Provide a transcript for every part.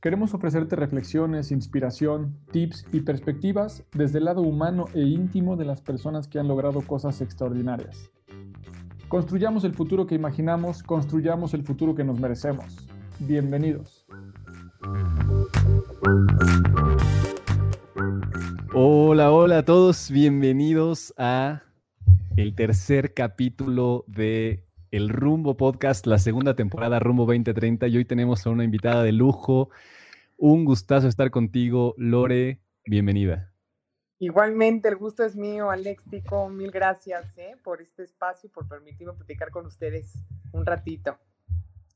Queremos ofrecerte reflexiones, inspiración, tips y perspectivas desde el lado humano e íntimo de las personas que han logrado cosas extraordinarias. Construyamos el futuro que imaginamos, construyamos el futuro que nos merecemos. Bienvenidos. Hola, hola a todos, bienvenidos a el tercer capítulo de el Rumbo Podcast, la segunda temporada Rumbo 2030 y hoy tenemos a una invitada de lujo. Un gustazo estar contigo, Lore, bienvenida. Igualmente, el gusto es mío, Alex Tico, mil gracias ¿eh? por este espacio y por permitirme platicar con ustedes un ratito.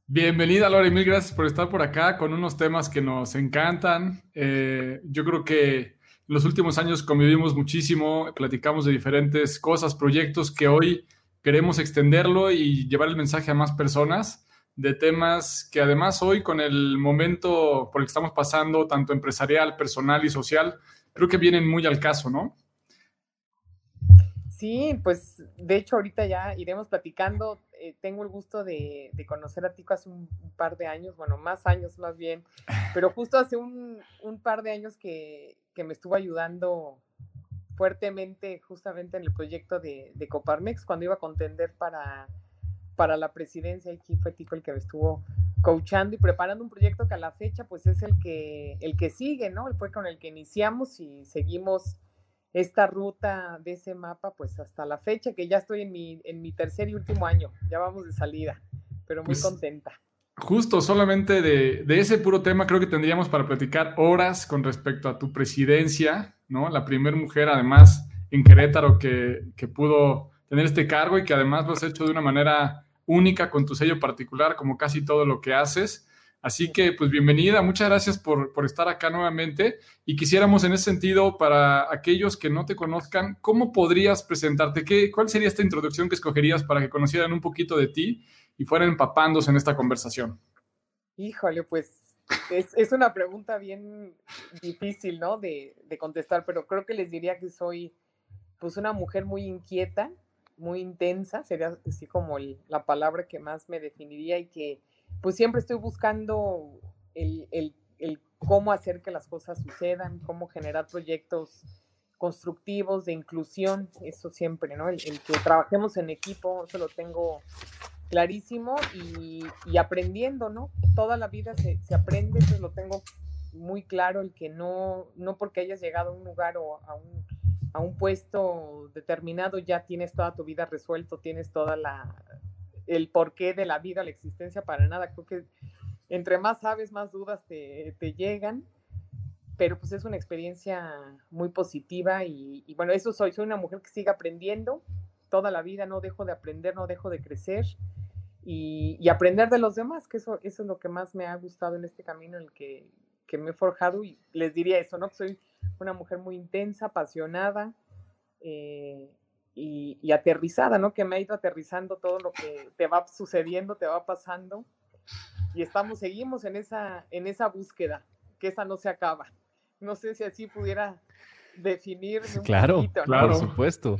Bienvenida, Lore, mil gracias por estar por acá con unos temas que nos encantan. Eh, yo creo que en los últimos años convivimos muchísimo, platicamos de diferentes cosas, proyectos que hoy queremos extenderlo y llevar el mensaje a más personas de temas que además hoy con el momento por el que estamos pasando, tanto empresarial, personal y social, creo que vienen muy al caso, ¿no? Sí, pues de hecho ahorita ya iremos platicando. Eh, tengo el gusto de, conocer a Tico hace un, par de años, bueno, más años más bien, pero justo hace un, par de años que, que me estuvo ayudando fuertemente justamente en el proyecto de, Coparmex cuando iba a contender para, para la presidencia. Aquí fue Tico el que me estuvo coachando y preparando un proyecto que a la fecha pues es el que, el que sigue, ¿no? Fue con el que iniciamos y seguimos esta ruta de ese mapa pues hasta la fecha que ya estoy en mi, en mi tercer y último año, ya vamos de salida, pero muy pues contenta. Justo, solamente de, de, ese puro tema creo que tendríamos para platicar horas con respecto a tu presidencia, La primera mujer, además, en Querétaro que, que, pudo tener este cargo y que además lo has hecho de una manera única con tu sello particular, como casi todo lo que haces. Así que, pues bienvenida, muchas gracias por, por, estar acá nuevamente. Y quisiéramos en ese sentido, para aquellos que no te conozcan, ¿cómo podrías presentarte? ¿Qué, ¿Cuál sería esta introducción que escogerías para que conocieran un poquito de ti y fueran empapándose en esta conversación? Híjole, pues es, una pregunta bien difícil, ¿no? De, contestar, pero creo que les diría que soy, pues, una mujer muy inquieta, muy intensa, sería así como la palabra que más me definiría y que, pues, siempre estoy buscando el, cómo hacer que las cosas sucedan, cómo generar proyectos constructivos de inclusión, eso siempre, ¿no? El, que trabajemos en equipo, eso lo tengo clarísimo y, aprendiendo, ¿no? Toda la vida se, aprende, eso lo tengo muy claro, el que no, no porque hayas llegado a un lugar o a un, a un puesto determinado ya tienes toda tu vida resuelto, tienes toda la el porqué de la vida, la existencia, para nada. Creo que entre más sabes, más dudas te, llegan, pero pues es una experiencia muy positiva y, bueno, eso soy, soy una mujer que sigue aprendiendo toda la vida, no dejo de aprender, no dejo de crecer y, aprender de los demás, que eso, eso es lo que más me ha gustado en este camino en el que, me he forjado y les diría eso, ¿no? Que soy una mujer muy intensa, apasionada eh, y, aterrizada, ¿no? Que me ha ido aterrizando todo lo que te va sucediendo, te va pasando y estamos, seguimos en esa, en esa búsqueda, que esa no se acaba. No sé si así pudiera definir. Claro, claro, por supuesto.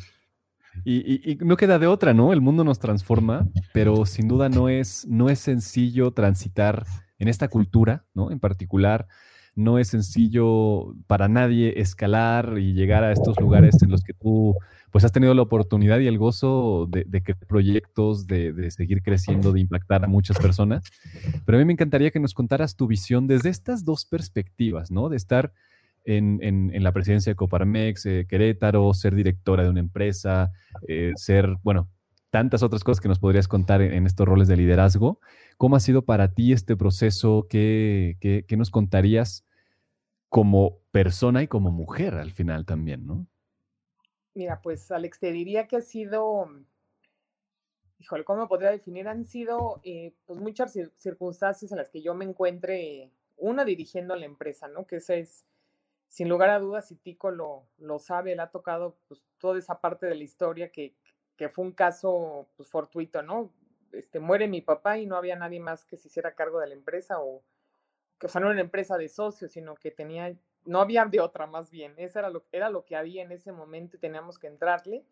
Y, no queda de otra, ¿no? El mundo nos transforma, pero sin duda no es, no es sencillo transitar en esta cultura, ¿no? En particular, no es sencillo para nadie escalar y llegar a estos lugares en los que tú pues has tenido la oportunidad y el gozo de, de crear proyectos, de, de, seguir creciendo, de impactar a muchas personas. Pero a mí me encantaría que nos contaras tu visión desde estas dos perspectivas, ¿no? De estar en, la presidencia de Coparmex, eh, Querétaro, ser directora de una empresa, eh, ser, bueno, tantas otras cosas que nos podrías contar en, estos roles de liderazgo. ¿Cómo ha sido para ti este proceso? ¿Qué, qué, nos contarías como persona y como mujer al final también, no? Mira, pues Alex, te diría que ha sido, híjole, ¿cómo podría definir? Han sido eh, pues muchas circunstancias en las que yo me encuentre, una dirigiendo la empresa, ¿no? Que esa es sin lugar a dudas, y Tico lo, lo sabe, él ha tocado pues, toda esa parte de la historia que, que fue un caso pues, fortuito, ¿no? Este, muere mi papá y no había nadie más que se hiciera cargo de la empresa o que o sea, no era una empresa de socios, sino que tenía, no había de otra más bien, eso era lo, era lo que había en ese momento y teníamos que entrarle.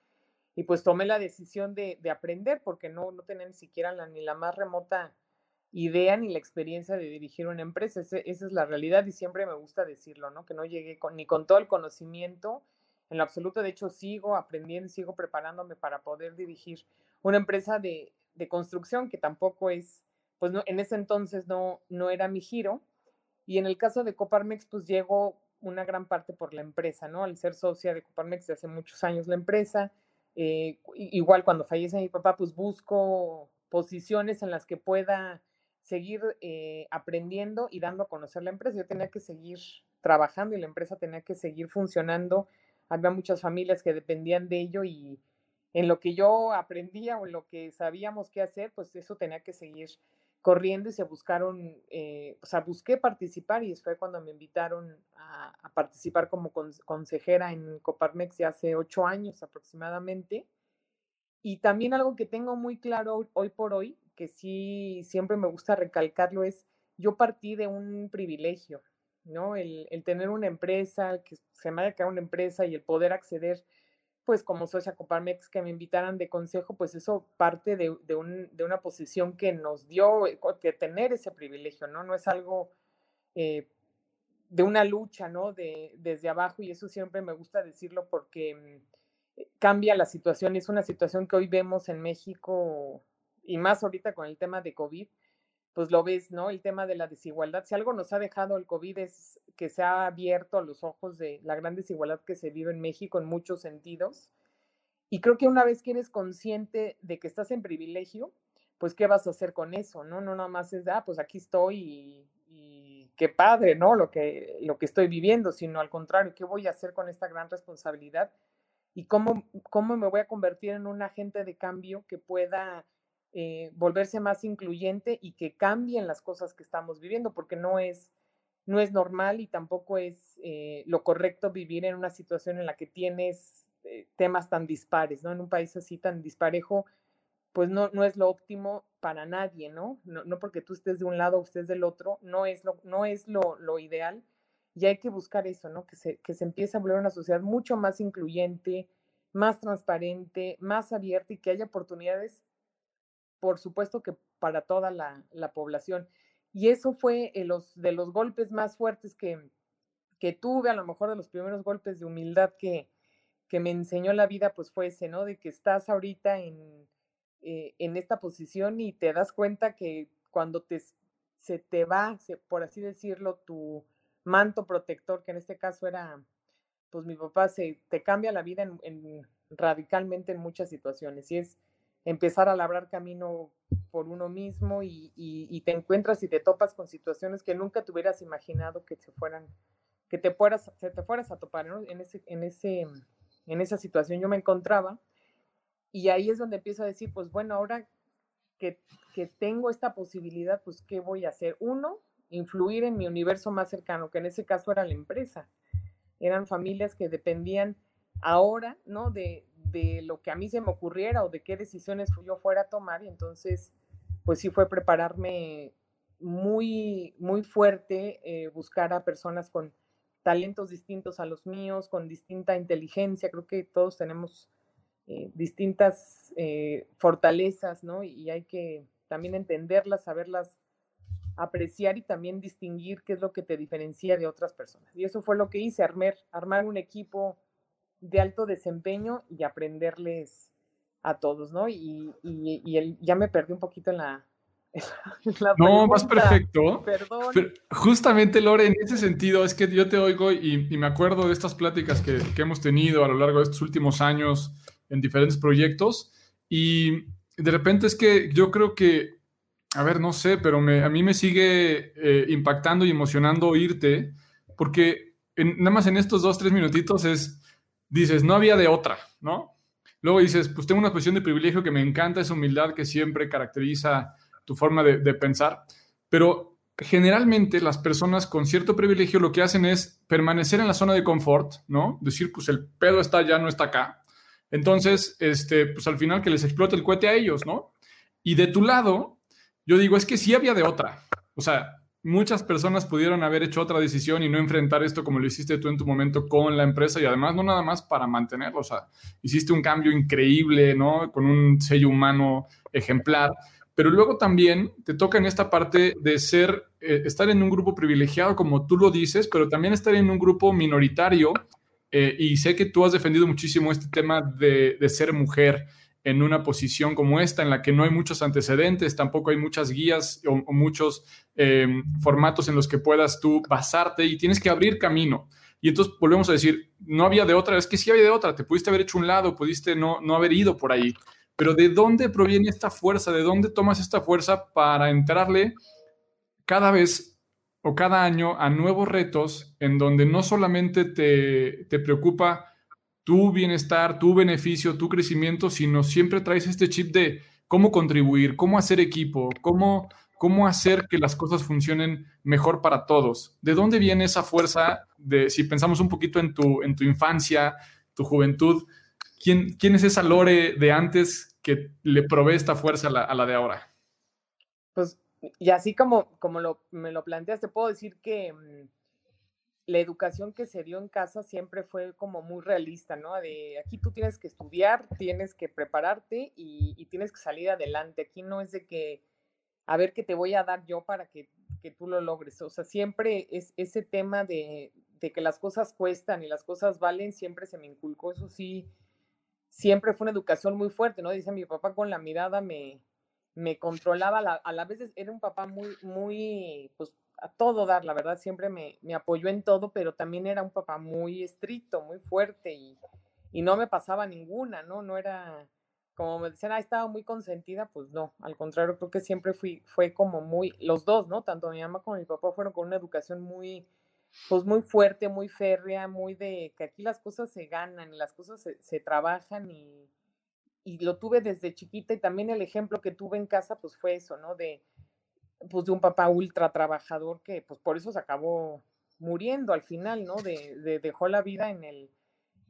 Y pues tomé la decisión de, de aprender porque no, no tenía ni siquiera la, ni la más remota idea ni la experiencia de dirigir una empresa. esa es la realidad y siempre me gusta decirlo, ¿no? Que no llegué con, ni con todo el conocimiento en lo absoluto. De hecho, sigo aprendiendo, sigo preparándome para poder dirigir una empresa de, de construcción que tampoco es, pues no, en ese entonces no, no era mi giro. Y en el caso de Coparmex, pues llego una gran parte por la empresa, ¿no? Al ser socia de Coparmex de hace muchos años la empresa, eh, igual cuando fallece mi papá, pues busco posiciones en las que pueda seguir eh, aprendiendo y dando a conocer la empresa. Yo tenía que seguir trabajando y la empresa tenía que seguir funcionando. Había muchas familias que dependían de ello y en lo que yo aprendía o en lo que sabíamos qué hacer, pues eso tenía que seguir corriendo y se buscaron, eh, o sea, busqué participar y fue cuando me invitaron a, participar como consejera en Coparmex de hace ocho años aproximadamente. Y también algo que tengo muy claro hoy por hoy que sí siempre me gusta recalcarlo es, yo partí de un privilegio, ¿no? El, tener una empresa, que se me haya creado una empresa y el poder acceder, pues como socia Coparmex, que me invitaran de consejo, pues eso parte de, una posición que nos dio eh, que tener ese privilegio, ¿no? No es algo eh, de una lucha, ¿no? De, desde abajo y eso siempre me gusta decirlo porque mm, cambia la situación. Es una situación que hoy vemos en México y más ahorita con el tema de COVID, pues lo ves, ¿no? El tema de la desigualdad. Si algo nos ha dejado el COVID es que se ha abierto a los ojos de la gran desigualdad que se vive en México en muchos sentidos. Y creo que una vez que eres consciente de que estás en privilegio, pues qué vas a hacer con eso, ¿no? No nada más es, ah, pues aquí estoy y, qué padre, ¿no? Lo que, lo que estoy viviendo, sino al contrario, ¿qué voy a hacer con esta gran responsabilidad? Y cómo, cómo me voy a convertir en un agente de cambio que pueda eh, volverse más incluyente y que cambien las cosas que estamos viviendo, porque no es, no es normal y tampoco es eh, lo correcto vivir en una situación en la que tienes eh, temas tan dispares, ¿no? En un país así tan disparejo, pues no, no es lo óptimo para nadie, ¿no? ¿no? No, porque tú estés de un lado o estés del otro, no es lo, no es lo, lo ideal y hay que buscar eso, ¿no? Que se, que se empiece a volver una sociedad mucho más incluyente, más transparente, más abierta y que haya oportunidades por supuesto que para toda la, población. Y eso fue los, de los golpes más fuertes que, que tuve, a lo mejor de los primeros golpes de humildad que, que me enseñó la vida, pues fue ese, ¿no? De que estás ahorita en, eh, en esta posición y te das cuenta que cuando te, se te va, por así decirlo, tu manto protector, que en este caso era, pues mi papá, se te cambia la vida en, radicalmente en muchas situaciones. Y es, empezar a labrar camino por uno mismo y, te encuentras y te topas con situaciones que nunca te hubieras imaginado que se fueran, que te fueras, se te fueras a topar en, ese, en, ese, en esa situación yo me encontraba y ahí es donde empiezo a decir, pues bueno, ahora que, que tengo esta posibilidad, pues ¿qué voy a hacer? Uno, influir en mi universo más cercano, que en ese caso era la empresa. Eran familias que dependían ahora, ¿no? De, de lo que a mí se me ocurriera o de qué decisiones yo fuera a tomar. Y entonces, pues sí fue prepararme muy, muy fuerte, eh, buscar a personas con talentos distintos a los míos, con distinta inteligencia. Creo que todos tenemos eh, distintas eh, fortalezas, ¿no? Y hay que también entenderlas, saberlas apreciar y también distinguir qué es lo que te diferencia de otras personas. Y eso fue lo que hice, armar, armar un equipo de alto desempeño y aprenderles a todos, ¿no? Y, y, ya me perdí un poquito en la, no, más perfecto. Perdón. justamente, Lore, en ese sentido, es que yo te oigo y, me acuerdo de estas pláticas que, que, hemos tenido a lo largo de estos últimos años en diferentes proyectos y de repente es que yo creo que, a ver, no sé, pero a mí me sigue eh, impactando y emocionando oírte porque nada más en estos dos, tres minutitos es, dices, no había de otra, ¿no? Luego dices, pues tengo una posición de privilegio que me encanta, esa humildad que siempre caracteriza tu forma de, pensar, pero generalmente las personas con cierto privilegio lo que hacen es permanecer en la zona de confort, ¿no? Decir, pues el pedo está allá, no está acá. Entonces, este, pues al final que les explote el cohete a ellos, ¿no? Y de tu lado, yo digo, es que sí había de otra. O sea, muchas personas pudieron haber hecho otra decisión y no enfrentar esto como lo hiciste tú en tu momento con la empresa y además no nada más para mantenerlo, o sea, hiciste un cambio increíble, ¿no? Con un sello humano ejemplar pero luego también te toca en esta parte de ser, eh, estar en un grupo privilegiado, como tú lo dices, pero también estar en un grupo minoritario. Eh, y sé que tú has defendido muchísimo este tema de, ser mujer en una posición como esta, en la que no hay muchos antecedentes, tampoco hay muchas guías o, muchos em, formatos en los que puedas tú basarte y tienes que abrir camino. Y entonces volvemos a decir, no había de otra, es que sí había de otra, te pudiste haber hecho un lado, pudiste no, no haber ido por ahí. Pero ¿de dónde proviene esta fuerza? ¿De dónde tomas esta fuerza para entrarle cada vez o cada año a nuevos retos en donde no solamente te, te preocupa tu bienestar, tu beneficio, tu crecimiento, sino siempre traes este chip de cómo contribuir, cómo hacer equipo, cómo, cómo hacer que las cosas funcionen mejor para todos. ¿De dónde viene esa fuerza de, si pensamos un poquito en tu, en tu infancia, tu juventud, ¿quién, quién es esa Lore de antes que le provee esta fuerza a la, de ahora? Pues, y así como, como lo, me lo planteas, te puedo decir que mm, la educación que se dio en casa siempre fue como muy realista, ¿no? Aquí tú tienes que estudiar, tienes que prepararte y, tienes que salir adelante. Aquí no es de que, a ver qué te voy a dar yo para que, que tú lo logres. O sea, siempre es ese tema de, de que las cosas cuestan y las cosas valen, siempre se me inculcó, eso sí, siempre fue una educación muy fuerte, ¿no? Dice mi papá con la mirada me, me controlaba, a la, vez era un papá muy, muy, pues a todo dar, la verdad, siempre me, me, apoyó en todo, pero también era un papá muy estricto, muy fuerte y, y no me pasaba ninguna, ¿no? No era, como me decían, ah, estaba muy consentida, pues no, al contrario, creo que siempre fui, fue como muy, los dos, ¿no? Tanto mi mamá como mi papá fueron con una educación muy, pues muy fuerte, muy férrea, muy de que aquí las cosas se ganan y las cosas se, trabajan y, y, lo tuve desde chiquita y también el ejemplo que tuve en casa pues fue eso, ¿no? De, pues de un papá ultra trabajador que pues por eso se acabó muriendo al final, ¿no? De, de dejó la vida en el,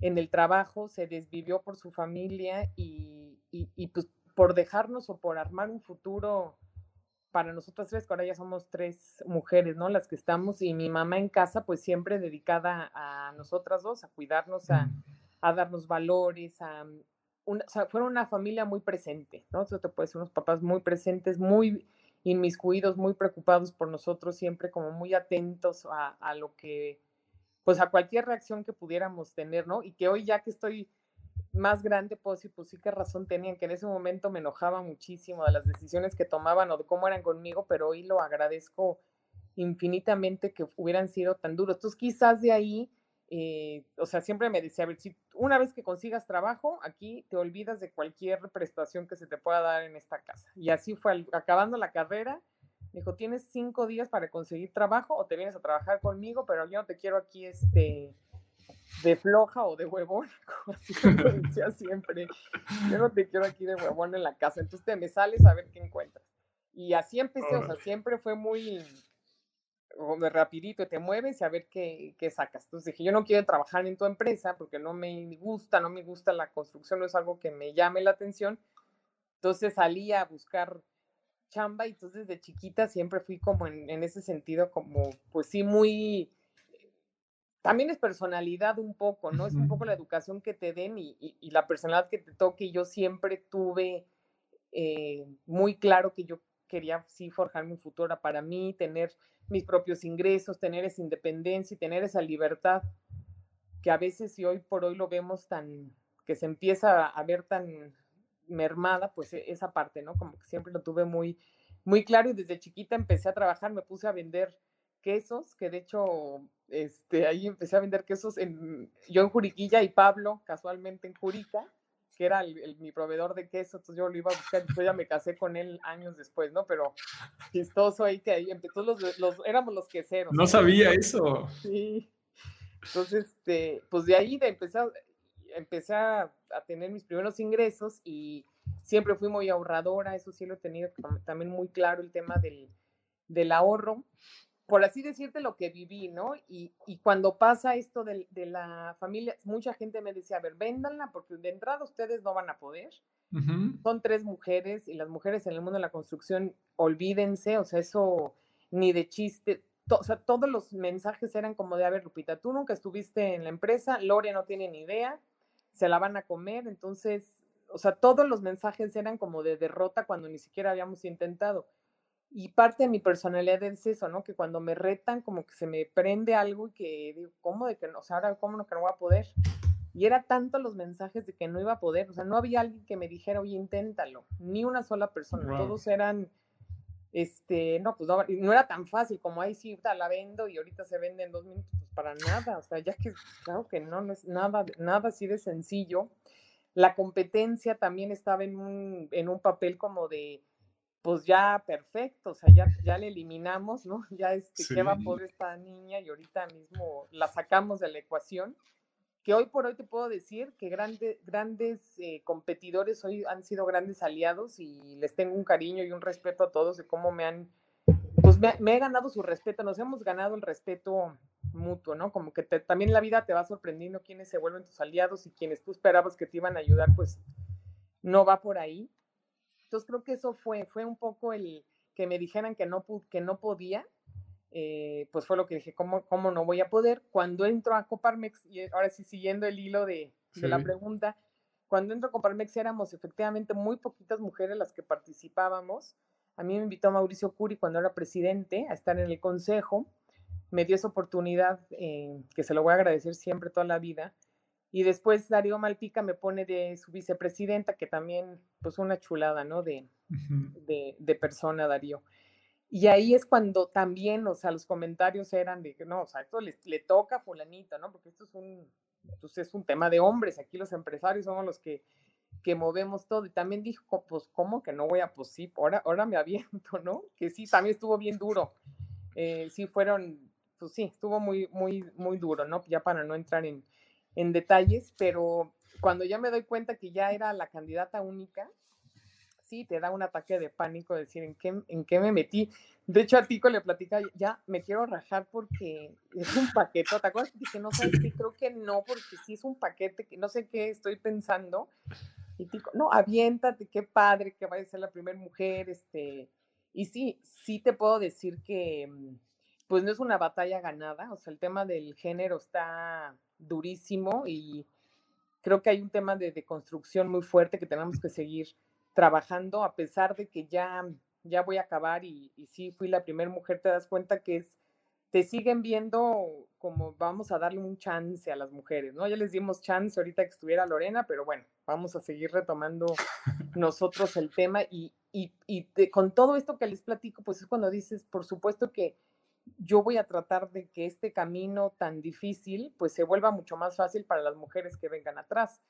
en el trabajo, se desvivió por su familia y, y, y pues por dejarnos o por armar un futuro para nosotras tres, que ahora ya somos tres mujeres, ¿no? Las que estamos, y mi mamá en casa, pues siempre dedicada a nosotras dos, a cuidarnos, a, a darnos valores, a... Una, o sea, fueron una familia muy presente, ¿no? Eso te puede ser unos papás muy presentes, muy inmiscuidos, muy preocupados por nosotros, siempre como muy atentos a, a lo que, pues a cualquier reacción que pudiéramos tener, ¿no? Y que hoy ya que estoy más grande, pues sí, pues sí, qué razón tenían, que en ese momento me enojaba muchísimo de las decisiones que tomaban o de cómo eran conmigo, pero hoy lo agradezco infinitamente que hubieran sido tan duros. Entonces, quizás de ahí, eh, o sea, siempre me decía, a ver, si una vez que consigas trabajo, aquí te olvidas de cualquier prestación que se te pueda dar en esta casa. Y así fue, acabando la carrera, me dijo, tienes cinco días para conseguir trabajo o te vienes a trabajar conmigo, pero yo no te quiero aquí, este, de floja o de huevón, como así me decía siempre. Yo no te quiero aquí de huevón en la casa, entonces te me sales a ver qué encuentras. Y así empecé, o sea, siempre fue muy de rapidito, te mueves y a ver qué, qué, sacas. Entonces dije, yo no quiero trabajar en tu empresa porque no me gusta, no me gusta la construcción, no es algo que me llame la atención. Entonces salí a buscar chamba y entonces de chiquita siempre fui como en, en ese sentido, como pues sí, muy también es personalidad un poco, ¿no? Es un poco la educación que te den y, la personalidad que te toque. Y yo siempre tuve eh, muy claro que yo quería sí forjar mi futuro para mí, tener mis propios ingresos, tener esa independencia y tener esa libertad que a veces y hoy por hoy lo vemos tan, que se empieza a ver tan mermada, pues esa parte, ¿no? Como que siempre lo tuve muy, muy claro y desde chiquita empecé a trabajar, me puse a vender quesos, que de hecho, este, ahí empecé a vender quesos en, yo en Juriquilla y Pablo casualmente en Jurica, que era mi proveedor de queso, entonces yo lo iba a buscar, después ya me casé con él años después, ¿no? Pero chistoso ahí que ahí empezó, los, los, éramos los queseros. No sabía eso. Sí. Entonces, este, pues de ahí de empezar, empecé a, tener mis primeros ingresos y siempre fui muy ahorradora, eso sí lo he tenido también muy claro el tema del, del ahorro, por así decirte lo que viví, ¿no? Y, y cuando pasa esto de, de, la familia, mucha gente me decía, a ver, véndanla porque de entrada ustedes no van a poder. Son tres mujeres y las mujeres en el mundo de la construcción, olvídense, o sea, eso ni de chiste, o sea, todos los mensajes eran como de, a ver, Lupita, tú nunca estuviste en la empresa, Lore no tiene ni idea, se la van a comer, entonces, o sea, todos los mensajes eran como de derrota cuando ni siquiera habíamos intentado. Y parte de mi personalidad es eso, ¿no? Que cuando me retan, como que se me prende algo y que digo, ¿cómo de que no? O sea, ahora, ¿cómo no que no voy a poder? Y era tanto los mensajes de que no iba a poder, o sea, no había alguien que me dijera, oye, inténtalo, ni una sola persona, todos eran, este, no, pues no, no, era tan fácil como ahí sí, la vendo y ahorita se vende en dos minutos, pues para nada, o sea, ya que, claro que no, no es nada, nada así de sencillo. La competencia también estaba en un, en un papel como de, pues ya perfecto, o sea, ya, ya le eliminamos, ¿no? Ya este, qué va por esta niña y ahorita mismo la sacamos de la ecuación. Que hoy por hoy te puedo decir que grandes grandes eh, competidores hoy han sido grandes aliados y les tengo un cariño y un respeto a todos de cómo me han, pues me, he ganado su respeto, nos hemos ganado el respeto mutuo, ¿no? Como que también la vida te va sorprendiendo quiénes se vuelven tus aliados y quienes tú esperabas que te iban a ayudar, pues no va por ahí entonces creo que eso fue, fue un poco el que me dijeran que no, que no podía, eh, pues fue lo que dije, ¿cómo, ¿cómo no voy a poder? Cuando entro a Coparmex, y ahora sí siguiendo el hilo de, de la pregunta, cuando entro a Coparmex éramos efectivamente muy poquitas mujeres las que participábamos. A mí me invitó Mauricio Curi cuando era presidente a estar en el consejo. Me dio esa oportunidad, eh, que se lo voy a agradecer siempre toda la vida, y después Darío Malpica me pone de su vicepresidenta, que también, pues una chulada, ¿no? De, de, persona, Darío. Y ahí es cuando también, o sea, los comentarios eran de que no, o sea, esto le, le toca a fulanito, ¿no? Porque esto es un, pues es un tema de hombres, aquí los empresarios somos los que, que movemos todo. Y también dijo, pues, ¿cómo que no voy a, pues sí, ahora, ahora me aviento, ¿no? Que sí, también estuvo bien duro. Eh, sí, fueron, pues sí, estuvo muy, muy, muy duro, ¿no? Ya para no entrar en, en detalles, pero cuando ya me doy cuenta que ya era la candidata única, sí, te da un ataque de pánico decir en qué, en qué me metí. De hecho, a Tico le platica, ya me quiero rajar porque es un paquete. ¿Te acuerdas? Dije, no sabes qué, creo que no, porque sí es un paquete que no sé qué estoy pensando. Y Tico, no, aviéntate, qué padre que vaya a ser la primera mujer. Este, y sí, sí te puedo decir que, mm, pues no es una batalla ganada. O sea, el tema del género está durísimo y creo que hay un tema de, construcción muy fuerte que tenemos que seguir trabajando, a pesar de que ya, ya voy a acabar y, y sí fui la primera mujer, te das cuenta que es, te siguen viendo como vamos a darle un chance a las mujeres, ¿no? Ya les dimos chance ahorita que estuviera Lorena, pero bueno, vamos a seguir retomando nosotros el tema y, y, y con todo esto que les platico, pues es cuando dices, por supuesto que yo voy a tratar de que este camino tan difícil pues se vuelva mucho más fácil para las mujeres que vengan atrás.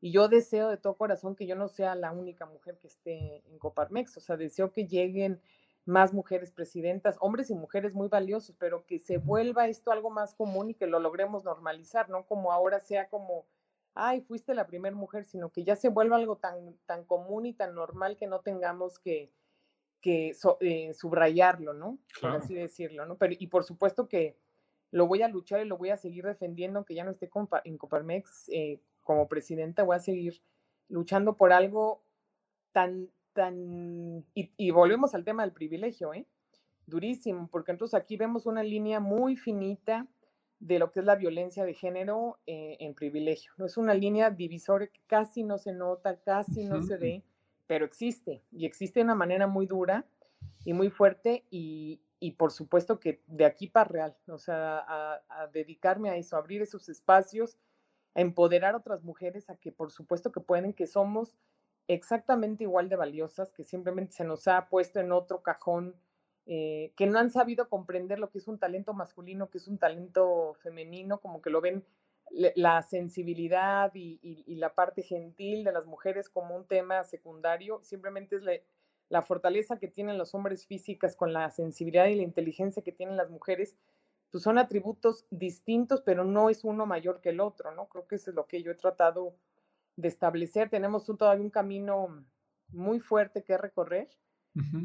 Y yo deseo de todo corazón que yo no sea la única mujer que esté en Coparmex, o sea, deseo que lleguen más mujeres presidentas, hombres y mujeres muy valiosos, pero que se vuelva esto algo más común y que lo logremos normalizar, no como ahora sea como, ay, fuiste la primera mujer, sino que ya se vuelva algo tan, tan común y tan normal que no tengamos que, que eh, subrayarlo, ¿no? Por así decirlo, ¿no? Pero, y por supuesto que lo voy a luchar y lo voy a seguir defendiendo, aunque ya no esté en Coparmex eh, como presidenta, voy a seguir luchando por algo tan, tan, y, volvemos al tema del privilegio, ¿eh? Durísimo, porque entonces aquí vemos una línea muy finita de lo que es la violencia de género eh, en privilegio, ¿no? Es una línea divisoria que casi no se nota, casi no se ve, pero existe y existe de una manera muy dura y muy fuerte y, por supuesto que de aquí para real, o sea, a, dedicarme a eso, a abrir esos espacios, a empoderar a otras mujeres a que por supuesto que pueden, que somos exactamente igual de valiosas, que simplemente se nos ha puesto en otro cajón, eh, que no han sabido comprender lo que es un talento masculino, que es un talento femenino, como que lo ven la sensibilidad y, la parte gentil de las mujeres como un tema secundario, simplemente es la fortaleza que tienen los hombres físicas con la sensibilidad y la inteligencia que tienen las mujeres, pues son atributos distintos, pero no es uno mayor que el otro, ¿no? Creo que eso es lo que yo he tratado de establecer. Tenemos todavía un camino muy fuerte que recorrer,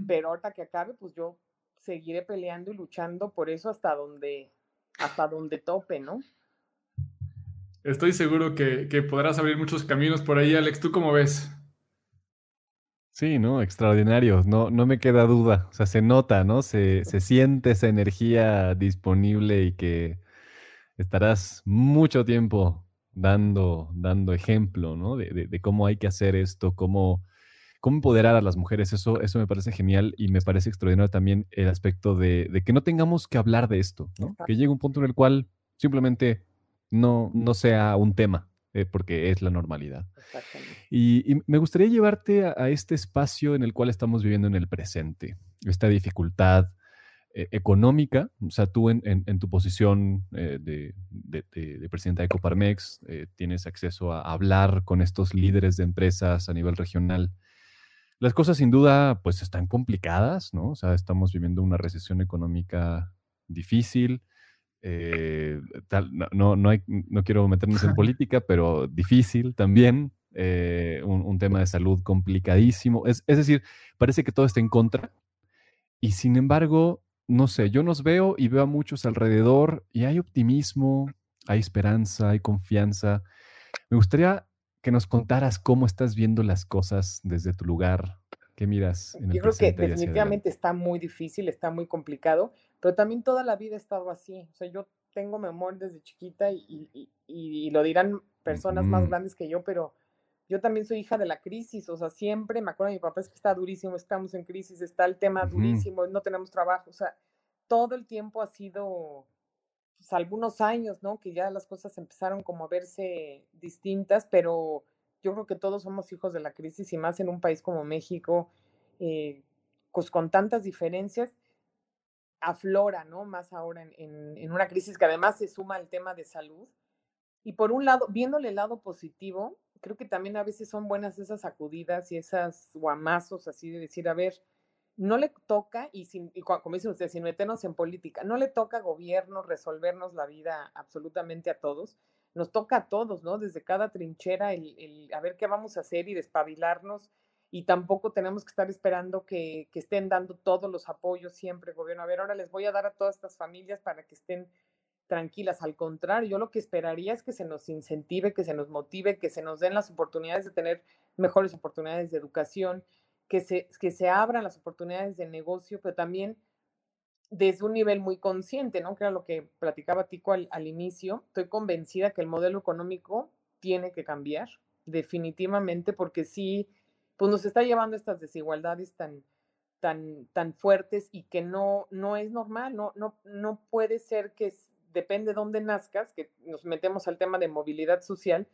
pero ahorita que acabe, pues yo seguiré peleando y luchando por eso hasta donde, hasta donde tope, ¿no? Estoy seguro que, que podrás abrir muchos caminos por ahí, Alex. ¿Tú cómo ves? Sí, ¿no? Extraordinario, no, no me queda duda. O sea, se nota, ¿no? Se, se siente esa energía disponible y que estarás mucho tiempo dando, dando ejemplo, ¿no? De, cómo hay que hacer esto, cómo, cómo empoderar a las mujeres. Eso, eso me parece genial y me parece extraordinario también el aspecto de, que no tengamos que hablar de esto, ¿no? Que llegue un punto en el cual simplemente no, no sea un tema, eh, porque es la normalidad. Y, me gustaría llevarte a, este espacio en el cual estamos viviendo en el presente, esta dificultad eh, económica, o sea, tú en, tu posición eh, de, de, presidenta de Coparmex tienes acceso a, hablar con estos líderes de empresas a nivel regional. Las cosas sin duda pues están complicadas, ¿no? O sea, estamos viviendo una recesión económica difícil, eh, no, no, hay, no, quiero meternos en política, pero difícil también, eh, un, tema de salud complicadísimo. Es, es, decir, parece que todo está en contra y sin embargo, no sé, yo nos veo y veo a muchos alrededor y hay optimismo, hay esperanza, hay confianza. Me gustaría que nos contaras cómo estás viendo las cosas desde tu lugar. ¿Qué miras? En el Yo creo que definitivamente está muy difícil, está muy complicado, pero también toda la vida he estado así. O sea, yo tengo memoria desde chiquita y, lo dirán personas más grandes que yo, pero yo también soy hija de la crisis. O sea, siempre me acuerdo mi papá, es que está durísimo, estamos en crisis, está el tema durísimo, no tenemos trabajo. O sea, todo el tiempo ha sido, pues, algunos años, ¿no? Que ya las cosas empezaron como a verse distintas, pero yo creo que todos somos hijos de la crisis y más en un país como México, eh, pues con tantas diferencias aflora, ¿no? Más ahora en, una crisis que además se suma al tema de salud. Y por un lado, viéndole el lado positivo, creo que también a veces son buenas esas sacudidas y esas guamazos así de decir, a ver, no le toca, y, sin, como dicen ustedes, sin meternos en política, no le toca a gobierno resolvernos la vida absolutamente a todos, nos toca a todos, ¿no? Desde cada trinchera, el a ver qué vamos a hacer y despabilarnos y tampoco tenemos que estar esperando que, estén dando todos los apoyos siempre, gobierno. A ver, ahora les voy a dar a todas estas familias para que estén tranquilas. Al contrario, yo lo que esperaría es que se nos incentive, que se nos motive, que se nos den las oportunidades de tener mejores oportunidades de educación, que se, que se abran las oportunidades de negocio, pero también desde un nivel muy consciente, ¿no? Que era lo que platicaba Tico al, al inicio. Estoy convencida que el modelo económico tiene que cambiar, definitivamente, porque sí pues nos está llevando estas desigualdades tan, tan, tan fuertes y que no, no es normal, no, no, no puede ser que depende de dónde nazcas, que nos metemos al tema de movilidad social,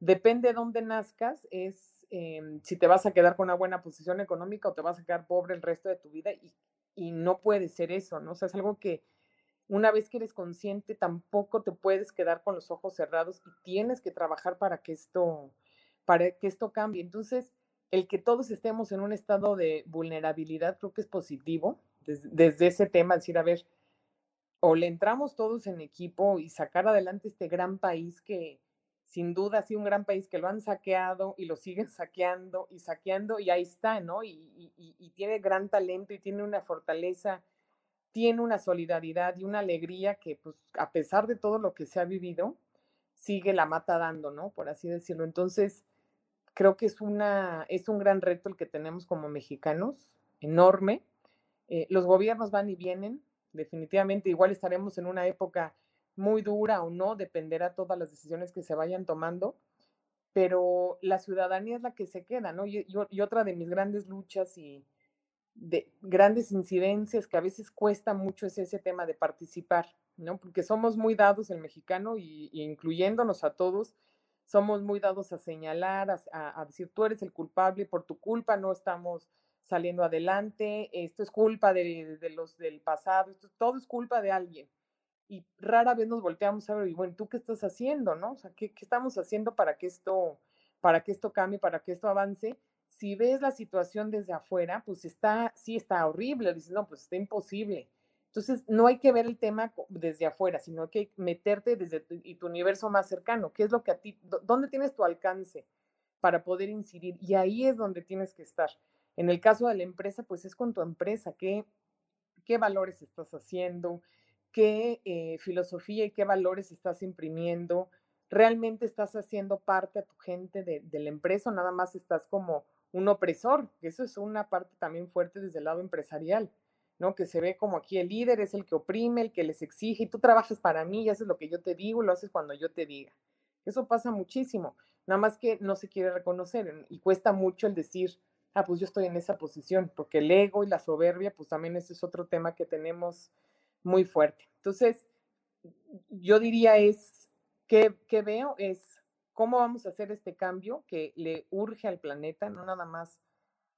depende de dónde nazcas, es em, si te vas a quedar con una buena posición económica o te vas a quedar pobre el resto de tu vida y, y no puede ser eso, ¿no? O sea, es algo que una vez que eres consciente tampoco te puedes quedar con los ojos cerrados y tienes que trabajar para que esto, para que esto cambie. Entonces, el que todos estemos en un estado de vulnerabilidad creo que es positivo desde, ese tema, decir, a ver, o le entramos todos en equipo y sacar adelante este gran país que sin duda ha un gran país que lo han saqueado y lo siguen saqueando y saqueando y ahí está, ¿no? Y, y tiene gran talento y tiene una fortaleza, tiene una solidaridad y una alegría que pues a pesar de todo lo que se ha vivido, sigue la mata dando, ¿no? Por así decirlo. Entonces, creo que es, una, es un gran reto el que tenemos como mexicanos, enorme. Eh, los gobiernos van y vienen, definitivamente igual estaremos en una época muy dura o no, dependerá todas las decisiones que se vayan tomando, pero la ciudadanía es la que se queda, ¿no? Y, y, otra de mis grandes luchas y de grandes incidencias que a veces cuesta mucho es ese tema de participar, ¿no? Porque somos muy dados el mexicano y, y incluyéndonos a todos, somos muy dados a señalar, a, decir, tú eres el culpable, por tu culpa no estamos saliendo adelante, esto es culpa de, los del pasado, esto, todo es culpa de alguien. Y rara vez nos volteamos a ver, y bueno, ¿tú qué estás haciendo, no? O sea, ¿qué, qué estamos haciendo para que esto, para que esto cambie, para que esto avance? Si ves la situación desde afuera, pues está, sí está horrible, dices, no, pues está imposible entonces, no hay que ver el tema desde afuera, sino que meterte desde tu, universo más cercano, qué es lo que a ti, dónde tienes tu alcance para poder incidir. Y ahí es donde tienes que estar. En el caso de la empresa, pues es con tu empresa, qué, valores estás haciendo, qué eh, filosofía y qué valores estás imprimiendo, realmente estás haciendo parte a tu gente de, de, la empresa o nada más estás como un opresor, eso es una parte también fuerte desde el lado empresarial. ¿No? Que se ve como aquí el líder es el que oprime, el que les exige, y tú trabajas para mí y haces lo que yo te digo lo haces cuando yo te diga. Eso pasa muchísimo, nada más que no se quiere reconocer y cuesta mucho el decir, ah, pues yo estoy en esa posición, porque el ego y la soberbia, pues también ese es otro tema que tenemos muy fuerte. Entonces, yo diría es, que, que veo es cómo vamos a hacer este cambio que le urge al planeta, no nada más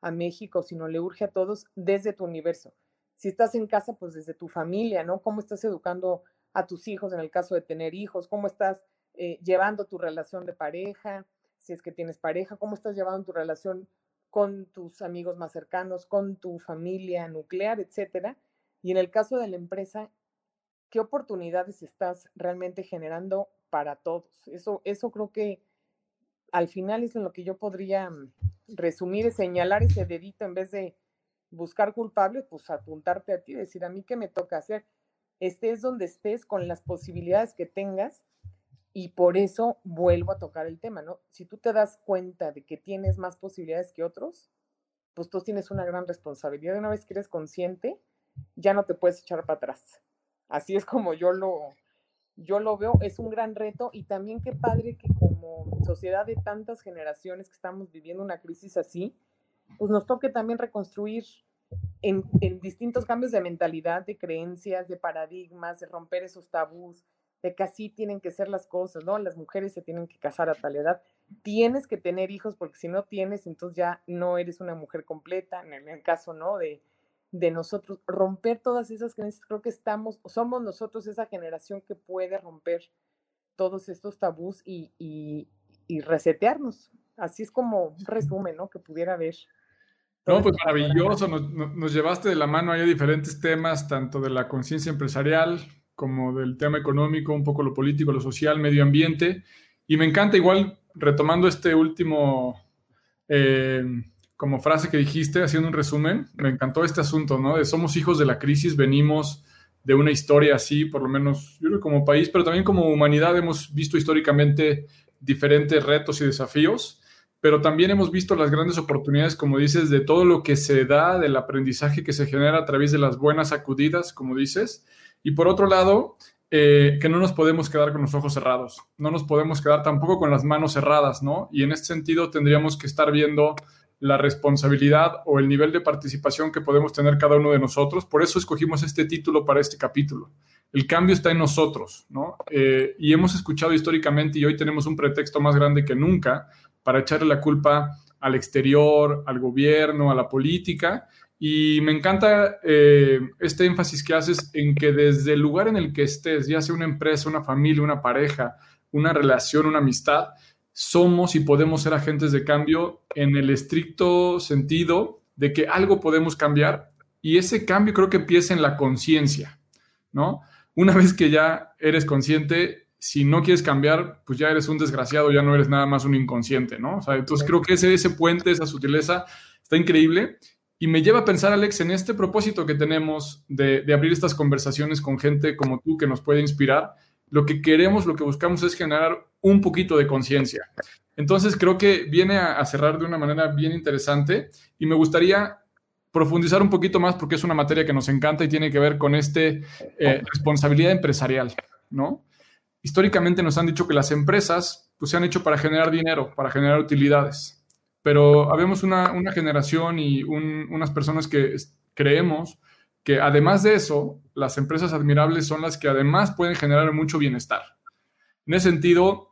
a México, sino le urge a todos desde tu universo si estás en casa, pues desde tu familia, ¿no? ¿Cómo estás educando a tus hijos en el caso de tener hijos? ¿Cómo estás eh, llevando tu relación de pareja? Si es que tienes pareja, ¿cómo estás llevando tu relación con tus amigos más cercanos, con tu familia nuclear, etcétera? Y en el caso de la empresa, ¿qué oportunidades estás realmente generando para todos? Eso, eso creo que al final es en lo que yo podría mm, resumir, es señalar ese dedito en vez de buscar culpables, pues apuntarte a ti, decir a mí qué me toca hacer. Estés donde estés con las posibilidades que tengas y por eso vuelvo a tocar el tema, ¿no? Si tú te das cuenta de que tienes más posibilidades que otros, pues tú tienes una gran responsabilidad. Una vez que eres consciente, ya no te puedes echar para atrás. Así es como yo lo, yo lo veo, es un gran reto y también qué padre que como sociedad de tantas generaciones que estamos viviendo una crisis así, pues nos toque también reconstruir en, distintos cambios de mentalidad, de creencias, de paradigmas, de romper esos tabús, de que así tienen que ser las cosas, ¿no? Las mujeres se tienen que casar a tal edad. Tienes que tener hijos porque si no tienes, entonces ya no eres una mujer completa, en el, caso, ¿no? De, de nosotros, romper todas esas creencias, creo que estamos, somos nosotros esa generación que puede romper todos estos tabús y, y, y resetearnos. Así es como un resumen, ¿no? Que pudiera haber. No, pues maravilloso. Nos, llevaste de la mano ahí a diferentes temas, tanto de la conciencia empresarial como del tema económico, un poco lo político, lo social, medio ambiente. Y me encanta igual, retomando este último, eh, como frase que dijiste, haciendo un resumen, me encantó este asunto, ¿no? De somos hijos de la crisis, venimos de una historia así, por lo menos yo creo como país, pero también como humanidad hemos visto históricamente diferentes retos y desafíos pero también hemos visto las grandes oportunidades, como dices, de todo lo que se da, del aprendizaje que se genera a través de las buenas sacudidas, como dices. Y por otro lado, eh, que no nos podemos quedar con los ojos cerrados, no nos podemos quedar tampoco con las manos cerradas, ¿no? Y en este sentido tendríamos que estar viendo la responsabilidad o el nivel de participación que podemos tener cada uno de nosotros. Por eso escogimos este título para este capítulo. El cambio está en nosotros, ¿no? Eh, y hemos escuchado históricamente y hoy tenemos un pretexto más grande que nunca para echarle la culpa al exterior, al gobierno, a la política. Y me encanta eh, este énfasis que haces en que desde el lugar en el que estés, ya sea una empresa, una familia, una pareja, una relación, una amistad, somos y podemos ser agentes de cambio en el estricto sentido de que algo podemos cambiar y ese cambio creo que empieza en la conciencia, ¿no? Una vez que ya eres consciente, si no quieres cambiar, pues ya eres un desgraciado, ya no eres nada más un inconsciente, ¿no? O sea, entonces creo que ese, ese puente, esa sutileza está increíble y me lleva a pensar, Alex, en este propósito que tenemos de, de, abrir estas conversaciones con gente como tú que nos puede inspirar. Lo que queremos, lo que buscamos es generar un poquito de conciencia. Entonces creo que viene a, cerrar de una manera bien interesante y me gustaría profundizar un poquito más porque es una materia que nos encanta y tiene que ver con este eh, responsabilidad empresarial, ¿no? Históricamente nos han dicho que las empresas pues, se han hecho para generar dinero, para generar utilidades. Pero habemos una, generación y unas personas que creemos que además de eso, las empresas admirables son las que además pueden generar mucho bienestar. En ese sentido,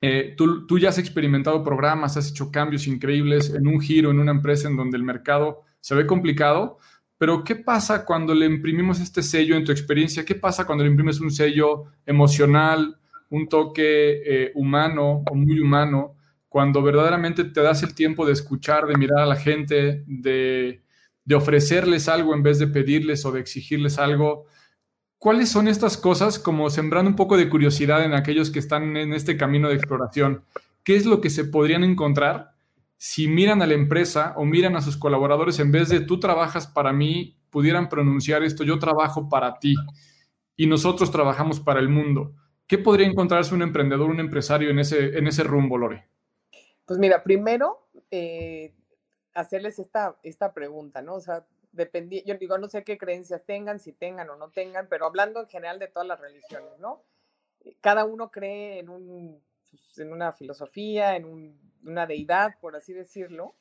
eh, tú, tú, ya has experimentado programas, has hecho cambios increíbles en un giro, en una empresa en donde el mercado se ve complicado, pero ¿qué pasa cuando le imprimimos este sello en tu experiencia? ¿Qué pasa cuando le imprimes un sello emocional, un toque eh, humano o muy humano, cuando verdaderamente te das el tiempo de escuchar, de mirar a la gente, de, de ofrecerles algo en vez de pedirles o de exigirles algo? ¿Cuáles son estas cosas como sembrando un poco de curiosidad en aquellos que están en este camino de exploración? ¿Qué es lo que se podrían encontrar si miran a la empresa o miran a sus colaboradores en vez de tú trabajas para mí, pudieran pronunciar esto, yo trabajo para ti y nosotros trabajamos para el mundo? ¿Qué podría encontrarse un emprendedor, un empresario en ese, en ese rumbo, Lore? Pues mira, primero, eh, hacerles esta, esta pregunta, ¿no? O sea, yo digo, no sé qué creencias tengan, si tengan o no tengan, pero hablando en general de todas las religiones, ¿no? Cada uno cree en, un, pues, en una filosofía, en una deidad, por así decirlo,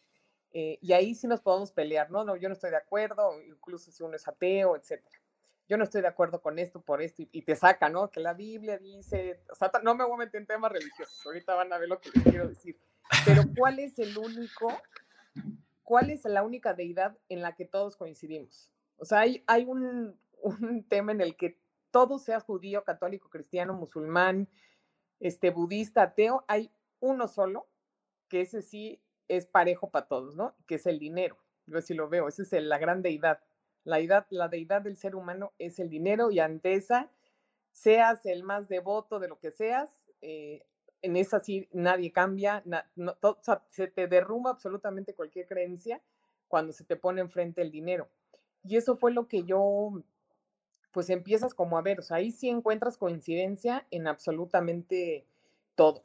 eh, y ahí sí nos podemos pelear, ¿no? ¿no? Yo no estoy de acuerdo, incluso si uno es ateo, etcétera. Yo no estoy de acuerdo con esto por esto, y, te saca, ¿no? Que la Biblia dice, o sea, no me voy a meter en temas religiosos, ahorita van a ver lo que les quiero decir, pero ¿cuál es el único ¿cuál es la única deidad en la que todos coincidimos? O sea, hay, hay un, tema en el que todo sea judío, católico, cristiano, musulmán, este, budista, ateo, hay uno solo, que ese sí es parejo para todos, ¿no? Que es el dinero. Yo así lo veo, esa es la gran deidad. La deidad, la deidad del ser humano es el dinero y ante esa, seas el más devoto de lo que seas, eh, en esa sí nadie cambia, se te derrumba absolutamente cualquier creencia cuando se te pone enfrente el dinero. Y eso fue lo que yo, pues empiezas como a ver, o sea, ahí sí encuentras coincidencia en absolutamente todo.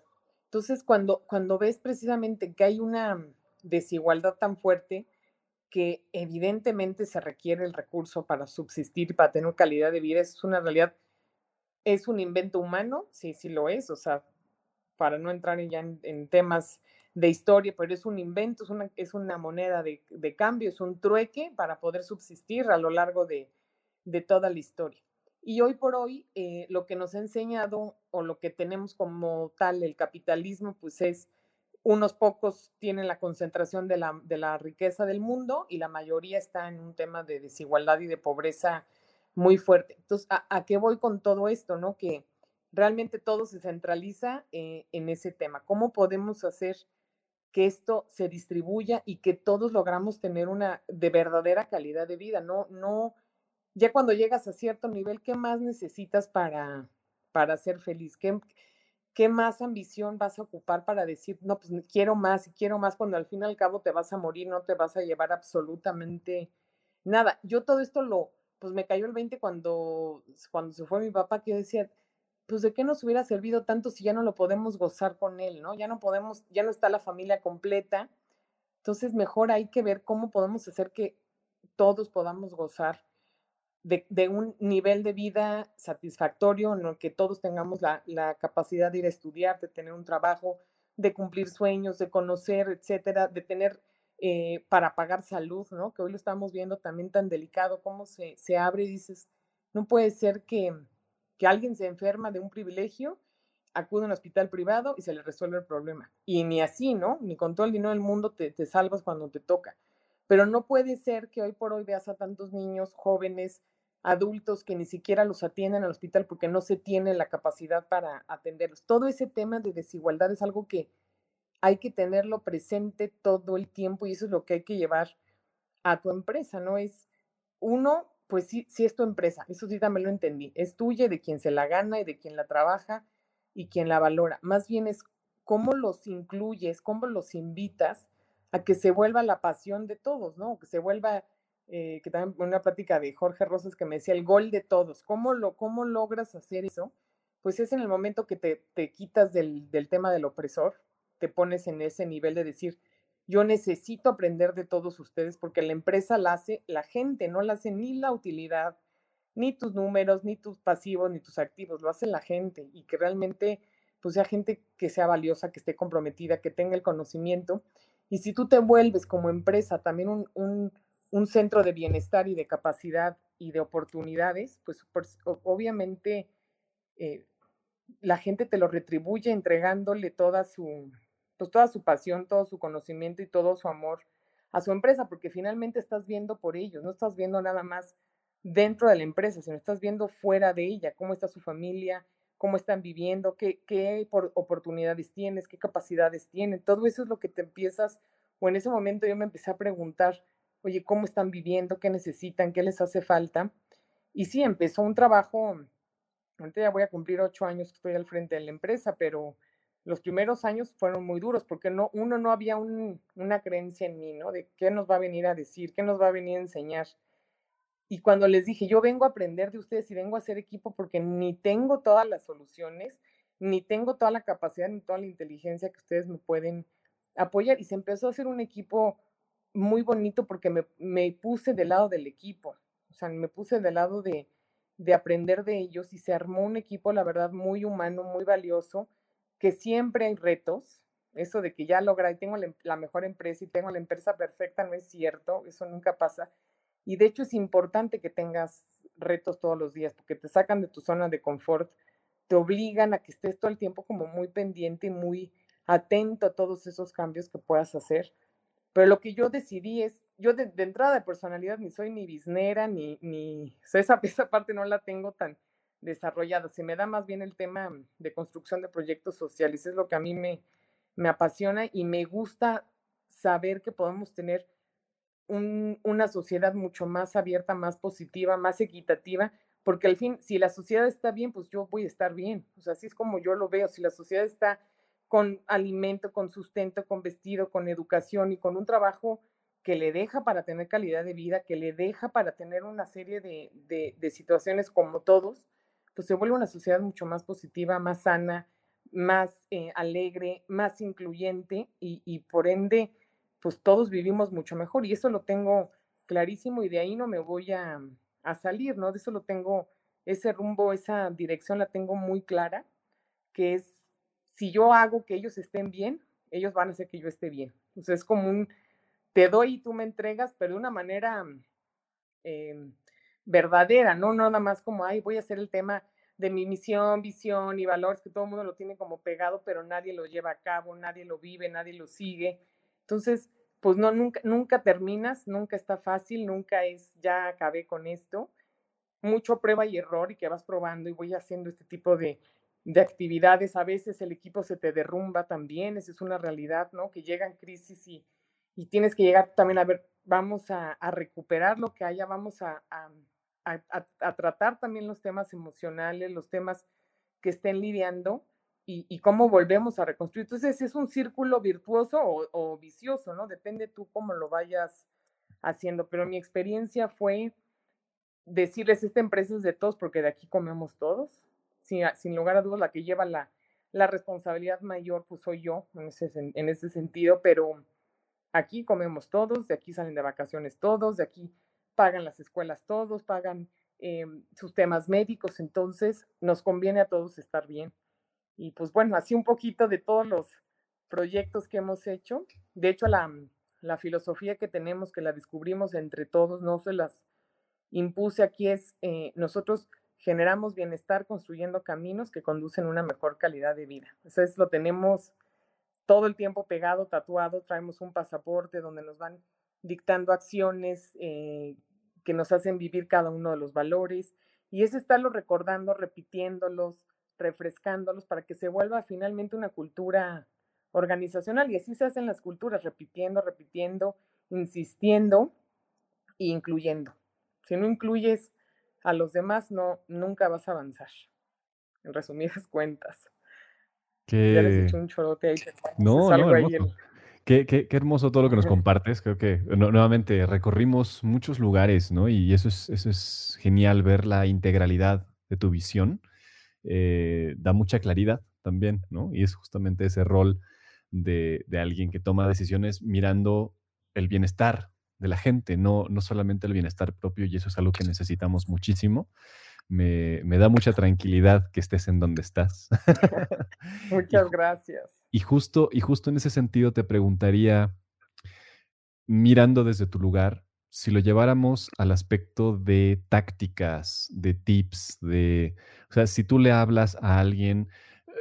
Entonces, cuando, cuando ves precisamente que hay una desigualdad tan fuerte, que evidentemente se requiere el recurso para subsistir, para tener calidad de vida, es una realidad, es un invento humano, sí, sí lo es, o sea, para no entrar ya en, temas de historia, pero es un invento, es una, es una moneda de, cambio, es un trueque para poder subsistir a lo largo de, toda la historia. Y hoy por hoy, eh, lo que nos ha enseñado o lo que tenemos como tal el capitalismo, pues es unos pocos tienen la concentración de la, de la riqueza del mundo y la mayoría está en un tema de desigualdad y de pobreza muy fuerte. Entonces, ¿a, qué voy con todo esto? ¿No? Que realmente todo se centraliza eh, en ese tema. ¿Cómo podemos hacer que esto se distribuya y que todos logramos tener una de verdadera calidad de vida? No, no, ya cuando llegas a cierto nivel, ¿qué más necesitas para, para ser feliz? ¿Qué, ¿Qué más ambición vas a ocupar para decir, no, pues quiero más y quiero más cuando al fin y al cabo te vas a morir, no te vas a llevar absolutamente nada? Yo todo esto lo, pues me cayó el 20 cuando, cuando se fue mi papá, que yo decía, pues de qué nos hubiera servido tanto si ya no lo podemos gozar con él, ¿no? Ya no podemos, ya no está la familia completa. Entonces, mejor hay que ver cómo podemos hacer que todos podamos gozar de, un nivel de vida satisfactorio en el que todos tengamos la, capacidad de ir a estudiar, de tener un trabajo, de cumplir sueños, de conocer, etcétera, de tener eh, para pagar salud, ¿no? Que hoy lo estamos viendo también tan delicado, cómo se, se abre y dices, no puede ser que, que alguien se enferma de un privilegio, acude a un hospital privado y se le resuelve el problema. Y ni así, ¿no? Ni con todo el dinero del mundo te, salvas cuando te toca. Pero no puede ser que hoy por hoy veas a tantos niños, jóvenes, adultos que ni siquiera los atienden al hospital porque no se tiene la capacidad para atenderlos. Todo ese tema de desigualdad es algo que hay que tenerlo presente todo el tiempo y eso es lo que hay que llevar a tu empresa, ¿no? Es uno, pues sí, sí es tu empresa, eso sí también lo entendí, es tuya, de quien se la gana y de quien la trabaja y quien la valora. Más bien es cómo los incluyes, cómo los invitas a que se vuelva la pasión de todos, ¿no? Que se vuelva, eh, que también una plática de Jorge Rosas que me decía, el gol de todos. ¿Cómo, lo, cómo logras hacer eso? Pues es en el momento que te, te quitas del, del tema del opresor, te pones en ese nivel de decir, yo necesito aprender de todos ustedes porque la empresa la hace la gente, no la hace ni la utilidad, ni tus números, ni tus pasivos, ni tus activos, lo hace la gente y que realmente pues sea gente que sea valiosa, que esté comprometida, que tenga el conocimiento. Y si tú te vuelves como empresa también un, centro de bienestar y de capacidad y de oportunidades, pues, obviamente eh, la gente te lo retribuye entregándole toda su, pues toda su pasión, todo su conocimiento y todo su amor a su empresa, porque finalmente estás viendo por ellos, no estás viendo nada más dentro de la empresa, sino estás viendo fuera de ella, cómo está su familia, cómo están viviendo, qué, qué oportunidades tienes, qué capacidades tienen. Todo eso es lo que te empiezas, o en ese momento yo me empecé a preguntar, oye, ¿cómo están viviendo? ¿Qué necesitan? ¿Qué les hace falta? Y sí, empezó un trabajo, ahorita ya voy a cumplir ocho años que estoy al frente de la empresa, pero los primeros años fueron muy duros porque no, uno no había una creencia en mí, ¿no? De qué nos va a venir a decir, qué nos va a venir a enseñar. Y cuando les dije, yo vengo a aprender de ustedes y vengo a hacer equipo porque ni tengo todas las soluciones, ni tengo toda la capacidad, ni toda la inteligencia que ustedes me pueden apoyar. Y se empezó a hacer un equipo muy bonito porque me, me puse del lado del equipo, o sea, me puse del lado de, de aprender de ellos y se armó un equipo, la verdad, muy humano, muy valioso, que siempre hay retos. Eso de que ya logra y tengo la, la mejor empresa y tengo la empresa perfecta no es cierto, eso nunca pasa y de hecho es importante que tengas retos todos los días porque te sacan de tu zona de confort, te obligan a que estés todo el tiempo como muy pendiente y muy atento a todos esos cambios que puedas hacer. Pero lo que yo decidí es, yo de, entrada de personalidad ni soy ni biznera, ni, ni esa, esa parte no la tengo tan desarrollada. Se me da más bien el tema de construcción de proyectos sociales, es lo que a mí me, me apasiona y me gusta saber que podemos tener una sociedad mucho más abierta, más positiva, más equitativa, porque al fin, si la sociedad está bien, pues yo voy a estar bien. O sea, así es como yo lo veo. Si la sociedad está con alimento, con sustento, con vestido, con educación y con un trabajo que le deja para tener calidad de vida, que le deja para tener una serie de, de, situaciones como todos, pues se vuelve una sociedad mucho más positiva, más sana, más eh, alegre, más incluyente y, y por ende pues todos vivimos mucho mejor y eso lo tengo clarísimo y de ahí no me voy a, a salir, ¿no? De eso lo tengo, ese rumbo, esa dirección la tengo muy clara, que es, si yo hago que ellos estén bien, ellos van a hacer que yo esté bien. Entonces es como un, te doy y tú me entregas, pero de una manera eh, verdadera, ¿no? No nada más como, ay, voy a hacer el tema de mi misión, visión y valores, que todo el mundo lo tiene como pegado, pero nadie lo lleva a cabo, nadie lo vive, nadie lo sigue. Entonces, pues no, nunca, nunca terminas, nunca está fácil, nunca es, ya acabé con esto. Mucho prueba y error y que vas probando y voy haciendo este tipo de, de actividades. A veces el equipo se te derrumba también, esa es una realidad, ¿no? Que llegan crisis y, y tienes que llegar también a ver, vamos a, recuperar lo que haya, vamos a, a, a, tratar también los temas emocionales, los temas que estén lidiando y, cómo volvemos a reconstruir. Entonces es un círculo virtuoso o, vicioso, ¿no? Depende tú cómo lo vayas haciendo, pero mi experiencia fue decirles, esta empresa es de todos porque de aquí comemos todos, sin, sin lugar a dudas la que lleva la, la responsabilidad mayor pues soy yo en ese, en ese sentido, pero aquí comemos todos, de aquí salen de vacaciones todos, de aquí pagan las escuelas todos, pagan em, sus temas médicos, entonces nos conviene a todos estar bien. Y pues bueno, así un poquito de todos los proyectos que hemos hecho. De hecho, la, la filosofía que tenemos, que la descubrimos entre todos, no se las impuse aquí, es eh, nosotros generamos bienestar construyendo caminos que conducen a una mejor calidad de vida. Eso es, lo tenemos todo el tiempo pegado, tatuado, traemos un pasaporte donde nos van dictando acciones eh, que nos hacen vivir cada uno de los valores y es estarlo recordando, repitiéndolos, refrescándolos para que se vuelva finalmente una cultura organizacional. Y así se hacen las culturas, repitiendo, repitiendo, insistiendo e incluyendo. Si no incluyes a los demás, no, nunca vas a avanzar. En resumidas cuentas. Ya les he hecho un chorote ahí. No, no, hermoso. Qué, qué, qué, hermoso todo lo que nos compartes. Creo que nuevamente recorrimos muchos lugares, ¿no? Y eso es, eso es genial ver la integralidad de tu visión eh, da mucha claridad también, ¿no? Y es justamente ese rol de, alguien que toma decisiones mirando el bienestar de la gente, no, no solamente el bienestar propio, y eso es algo que necesitamos muchísimo. Me, da mucha tranquilidad que estés en donde estás. Muchas gracias. Y justo, y justo en ese sentido te preguntaría, mirando desde tu lugar, si lo lleváramos al aspecto de tácticas, de tips, de, o sea, si tú le hablas a alguien,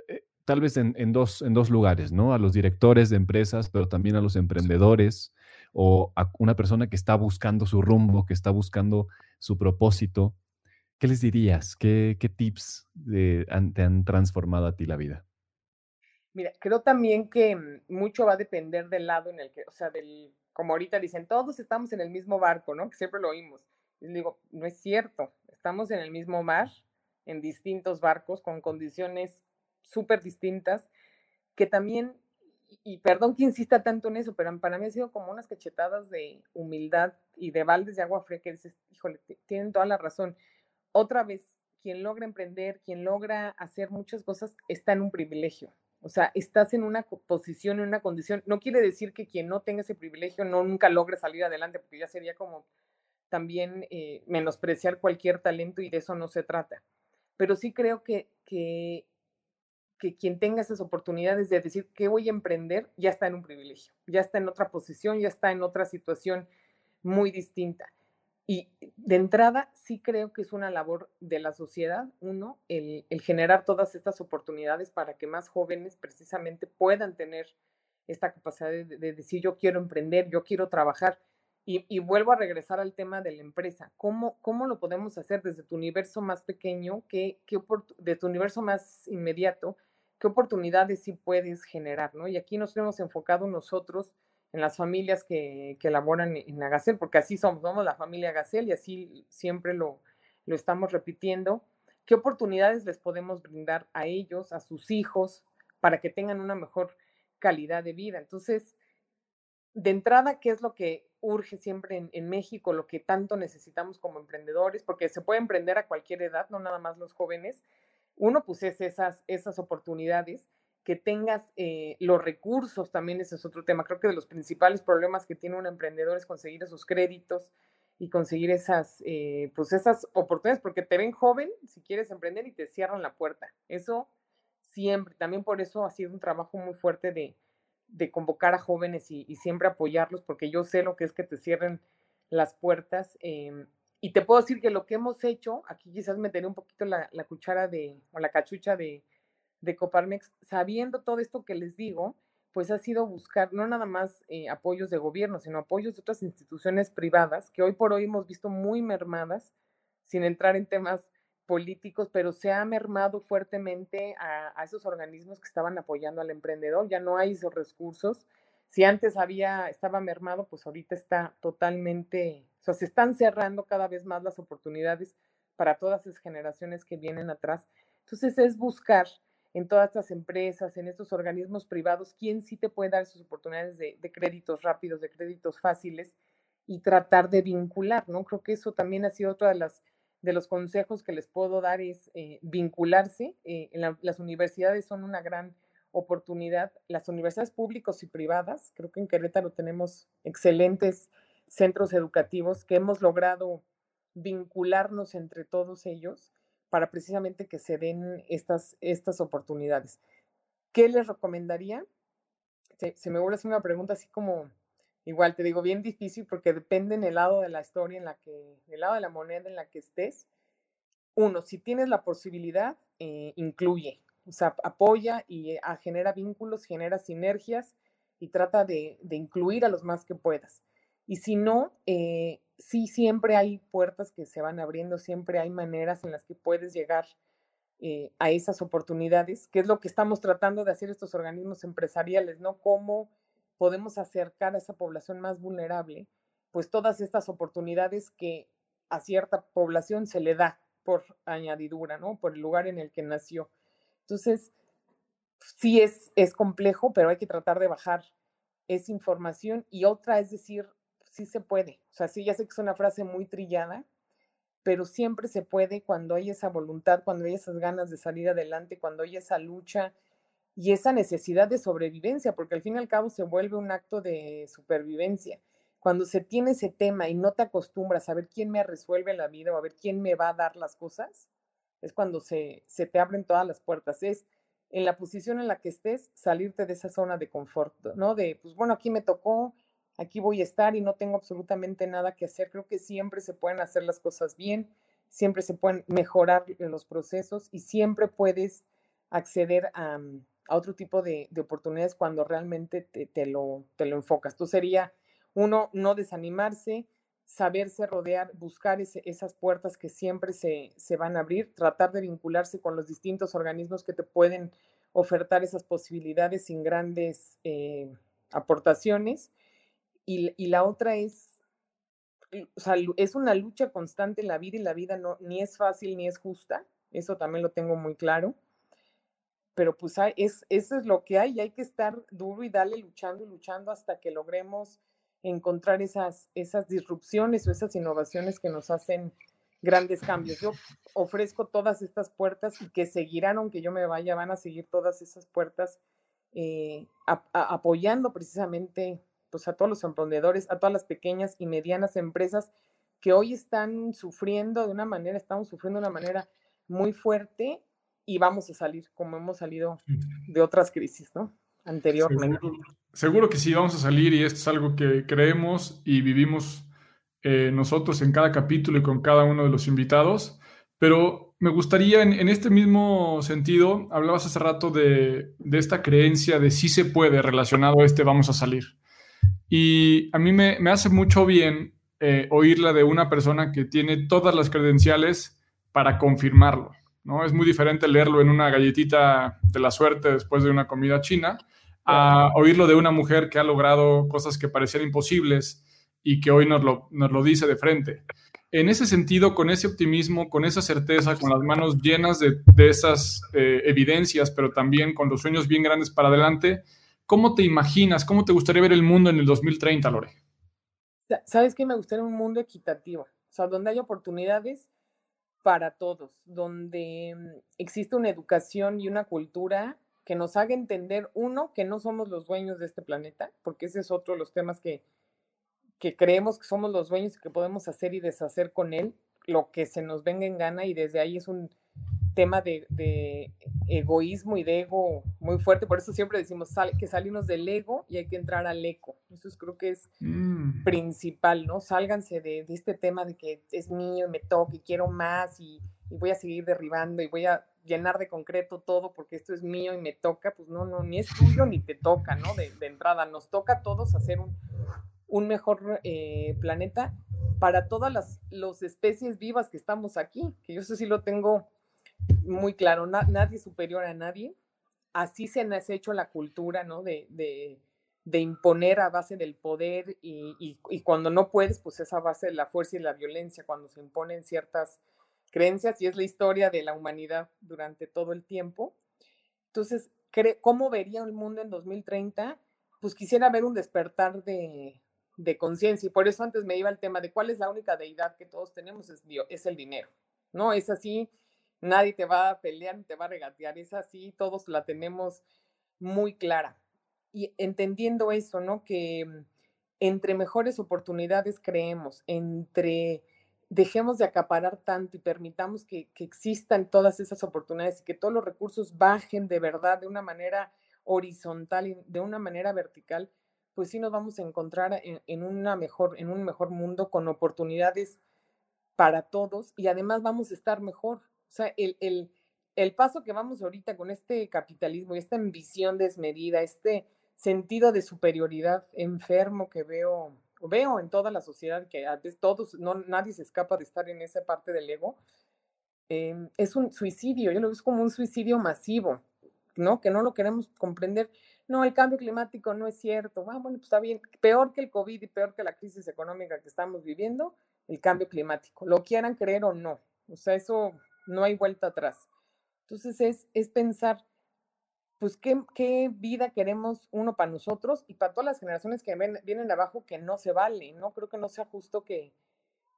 eh, tal vez en, dos, en dos lugares, ¿no? A los directores de empresas, pero también a los emprendedores o a una persona que está buscando su rumbo, que está buscando su propósito, ¿qué les dirías? ¿Qué, tips te han transformado a ti la vida? Mira, creo también que mm, mucho va a depender del lado en el que, o sea, del, como ahorita dicen, todos estamos en el mismo barco, ¿no? Que siempre lo oímos. Y digo, no es cierto, estamos en el mismo mar, en distintos barcos, con condiciones súper distintas, que también, y perdón que insista tanto en eso, pero para mí ha sido como unas cachetadas de humildad y de baldes de agua fría que dices, híjole, tienen toda la razón. Otra vez, quien logra emprender, quien logra hacer muchas cosas, está en un privilegio. O sea, estás en una posición, en una condición. No quiere decir que quien no tenga ese privilegio no nunca logre salir adelante, porque ya sería como también eh, menospreciar cualquier talento y de eso no se trata. Pero sí creo que, que, que quien tenga esas oportunidades de decir que voy a emprender ya está en un privilegio, ya está en otra posición, ya está en otra situación muy distinta. Y de entrada, sí creo que es una labor de la sociedad, uno, el, generar todas estas oportunidades para que más jóvenes precisamente puedan tener esta capacidad de, decir yo quiero emprender, yo quiero trabajar. Y, vuelvo a regresar al tema de la empresa. ¿Cómo, ¿Cómo lo podemos hacer desde tu universo más pequeño, qué, qué de tu universo más inmediato? ¿Qué oportunidades sí puedes generar? ¿no? Y aquí nos hemos enfocado nosotros en las familias que, que laboran en Agacel, porque así somos, somos la familia Agacel y así siempre lo, lo estamos repitiendo. ¿Qué oportunidades les podemos brindar a ellos, a sus hijos, para que tengan una mejor calidad de vida? Entonces, de entrada, ¿qué es lo que urge siempre en, en, México, lo que tanto necesitamos como emprendedores? Porque se puede emprender a cualquier edad, no nada más los jóvenes. Uno, pues es esas, esas oportunidades que tengas eh, los recursos, también ese es otro tema. Creo que de los principales problemas que tiene un emprendedor es conseguir esos créditos y conseguir esas, eh, pues esas oportunidades, porque te ven joven si quieres emprender y te cierran la puerta. Eso siempre, también por eso ha sido un trabajo muy fuerte de, convocar a jóvenes y, siempre apoyarlos, porque yo sé lo que es que te cierren las puertas. Em, y te puedo decir que lo que hemos hecho, aquí quizás meteré un poquito la, la cuchara de, o la cachucha de, de Coparmex, sabiendo todo esto que les digo, pues ha sido buscar no nada más eh, apoyos de gobierno, sino apoyos de otras instituciones privadas que hoy por hoy hemos visto muy mermadas, sin entrar en temas políticos, pero se ha mermado fuertemente a, esos organismos que estaban apoyando al emprendedor. Ya no hay esos recursos. Si antes había, estaba mermado, pues ahorita está totalmente, o sea, se están cerrando cada vez más las oportunidades para todas esas generaciones que vienen atrás. Entonces es buscar en todas estas empresas, en estos organismos privados, quién sí te puede dar esas oportunidades de, créditos rápidos, de créditos fáciles y tratar de vincular, ¿no? Creo que eso también ha sido otro de, las, de los consejos que les puedo dar, es eh, vincularse. Eh, las universidades son una gran oportunidad, las universidades públicas y privadas, creo que en Querétaro tenemos excelentes centros educativos que hemos logrado vincularnos entre todos ellos para precisamente que se den estas, estas oportunidades. ¿Qué les recomendaría? Se, me vuelve a hacer una pregunta así como, igual te digo, bien difícil porque depende en el lado de la historia en la que, el lado de la moneda en la que estés. Uno, si tienes la posibilidad, eh, incluye, o sea, apoya y eh, genera vínculos, genera sinergias y trata de, incluir a los más que puedas. Y si no, eh, sí siempre hay puertas que se van abriendo, siempre hay maneras en las que puedes llegar eh, a esas oportunidades, que es lo que estamos tratando de hacer estos organismos empresariales, ¿no? Cómo podemos acercar a esa población más vulnerable, pues todas estas oportunidades que a cierta población se le da por añadidura, ¿no? Por el lugar en el que nació. Entonces, sí es, es complejo, pero hay que tratar de bajar esa información. Y otra es decir, sí se puede. O sea, sí, ya sé que es una frase muy trillada, pero siempre se puede cuando hay esa voluntad, cuando hay esas ganas de salir adelante, cuando hay esa lucha y esa necesidad de sobrevivencia, porque al fin y al cabo se vuelve un acto de supervivencia. Cuando se tiene ese tema y no te acostumbras a ver quién me resuelve la vida o a ver quién me va a dar las cosas, es cuando se, se te abren todas las puertas. Es en la posición en la que estés, salirte de esa zona de confort, ¿no? De, pues bueno, aquí me tocó, aquí voy a estar y no tengo absolutamente nada que hacer. Creo que siempre se pueden hacer las cosas bien, siempre se pueden mejorar los procesos y siempre puedes acceder a, otro tipo de, oportunidades cuando realmente te, lo, te lo enfocas. Tú sería, uno, no desanimarse, saberse rodear, buscar esas puertas que siempre se, van a abrir, tratar de vincularse con los distintos organismos que te pueden ofertar esas posibilidades sin grandes eh, aportaciones. Y, la otra es, o sea, es una lucha constante en la vida y la vida no, ni es fácil ni es justa, eso también lo tengo muy claro. Pero pues es, eso es lo que hay y hay que estar duro y darle luchando y luchando hasta que logremos encontrar esas, esas disrupciones o esas innovaciones que nos hacen grandes cambios. Yo ofrezco todas estas puertas y que seguirán, aunque yo me vaya, van a seguir todas esas puertas eh, apoyando precisamente pues, a todos los emprendedores, a todas las pequeñas y medianas empresas que hoy están sufriendo de una manera, estamos sufriendo de una manera muy fuerte y vamos a salir como hemos salido de otras crisis, ¿no? Anteriormente. Seguro, que sí, vamos a salir y esto es algo que creemos y vivimos eh, nosotros en cada capítulo y con cada uno de los invitados. Pero me gustaría, en, este mismo sentido, hablabas hace rato de, esta creencia de sí se puede relacionado a este vamos a salir. Y a mí me, hace mucho bien eh, oírla de una persona que tiene todas las credenciales para confirmarlo. ¿no? Es muy diferente leerlo en una galletita de la suerte después de una comida china a oírlo de una mujer que ha logrado cosas que parecían imposibles y que hoy nos lo, nos lo dice de frente. En ese sentido, con ese optimismo, con esa certeza, con las manos llenas de, de esas eh, evidencias, pero también con los sueños bien grandes para adelante, ¿cómo te imaginas, cómo te gustaría ver el mundo en el 2030, Lore? ¿Sabes qué? Me gustaría un mundo equitativo, o sea, donde hay oportunidades para todos, donde mm, existe una educación y una cultura que nos haga entender, uno, que no somos los dueños de este planeta, porque ese es otro de los temas que, que creemos que somos los dueños y que podemos hacer y deshacer con él lo que se nos venga en gana y desde ahí es un tema de, egoísmo y de ego muy fuerte, por eso siempre decimos que salimos del ego y hay que entrar al eco, eso creo que es mm. principal, ¿no? Sálganse de, este tema de que es mío y me toca y quiero más y, y voy a seguir derribando y voy a llenar de concreto todo porque esto es mío y me toca, pues no, no, ni es tuyo ni te toca, ¿no? De, entrada, nos toca a todos hacer un, un mejor eh, planeta para todas las los especies vivas que estamos aquí, que yo sé si lo tengo muy claro, nadie superior a nadie. Así se ha hecho la cultura, ¿no? De, de, de imponer a base del poder y, y, y, cuando no puedes, pues es a base de la fuerza y la violencia, cuando se imponen ciertas creencias y es la historia de la humanidad durante todo el tiempo. Entonces, ¿cómo vería el mundo en 2030? Pues quisiera ver un despertar de, de conciencia y por eso antes me iba al tema de cuál es la única deidad que todos tenemos, es, es el dinero, ¿no? Es así, nadie te va a pelear, ni te va a regatear, es así, todos la tenemos muy clara. Y entendiendo eso, ¿no? Que mm, entre mejores oportunidades creemos, entre dejemos de acaparar tanto y permitamos que, existan todas esas oportunidades y que todos los recursos bajen de verdad de una manera horizontal y de una manera vertical, pues sí nos vamos a encontrar en, una mejor, en un mejor mundo con oportunidades para todos y además vamos a estar mejor. O sea, el, el, el paso que vamos ahorita con este capitalismo y esta ambición desmedida, este sentido de superioridad enfermo que veo veo en toda la sociedad que todos, no, nadie se escapa de estar en esa parte del ego, em, es un suicidio, yo lo veo como un suicidio masivo, ¿no? Que no lo queremos comprender. No, el cambio climático no es cierto. Ah, bueno, pues está bien. Peor que el COVID y peor que la crisis económica que estamos viviendo, el cambio climático. Lo quieran creer o no. O sea, eso no hay vuelta atrás. Entonces es, es pensar, pues qué, vida queremos uno para nosotros y para todas las generaciones que vienen abajo que no se vale, ¿no? Creo que no sea justo que,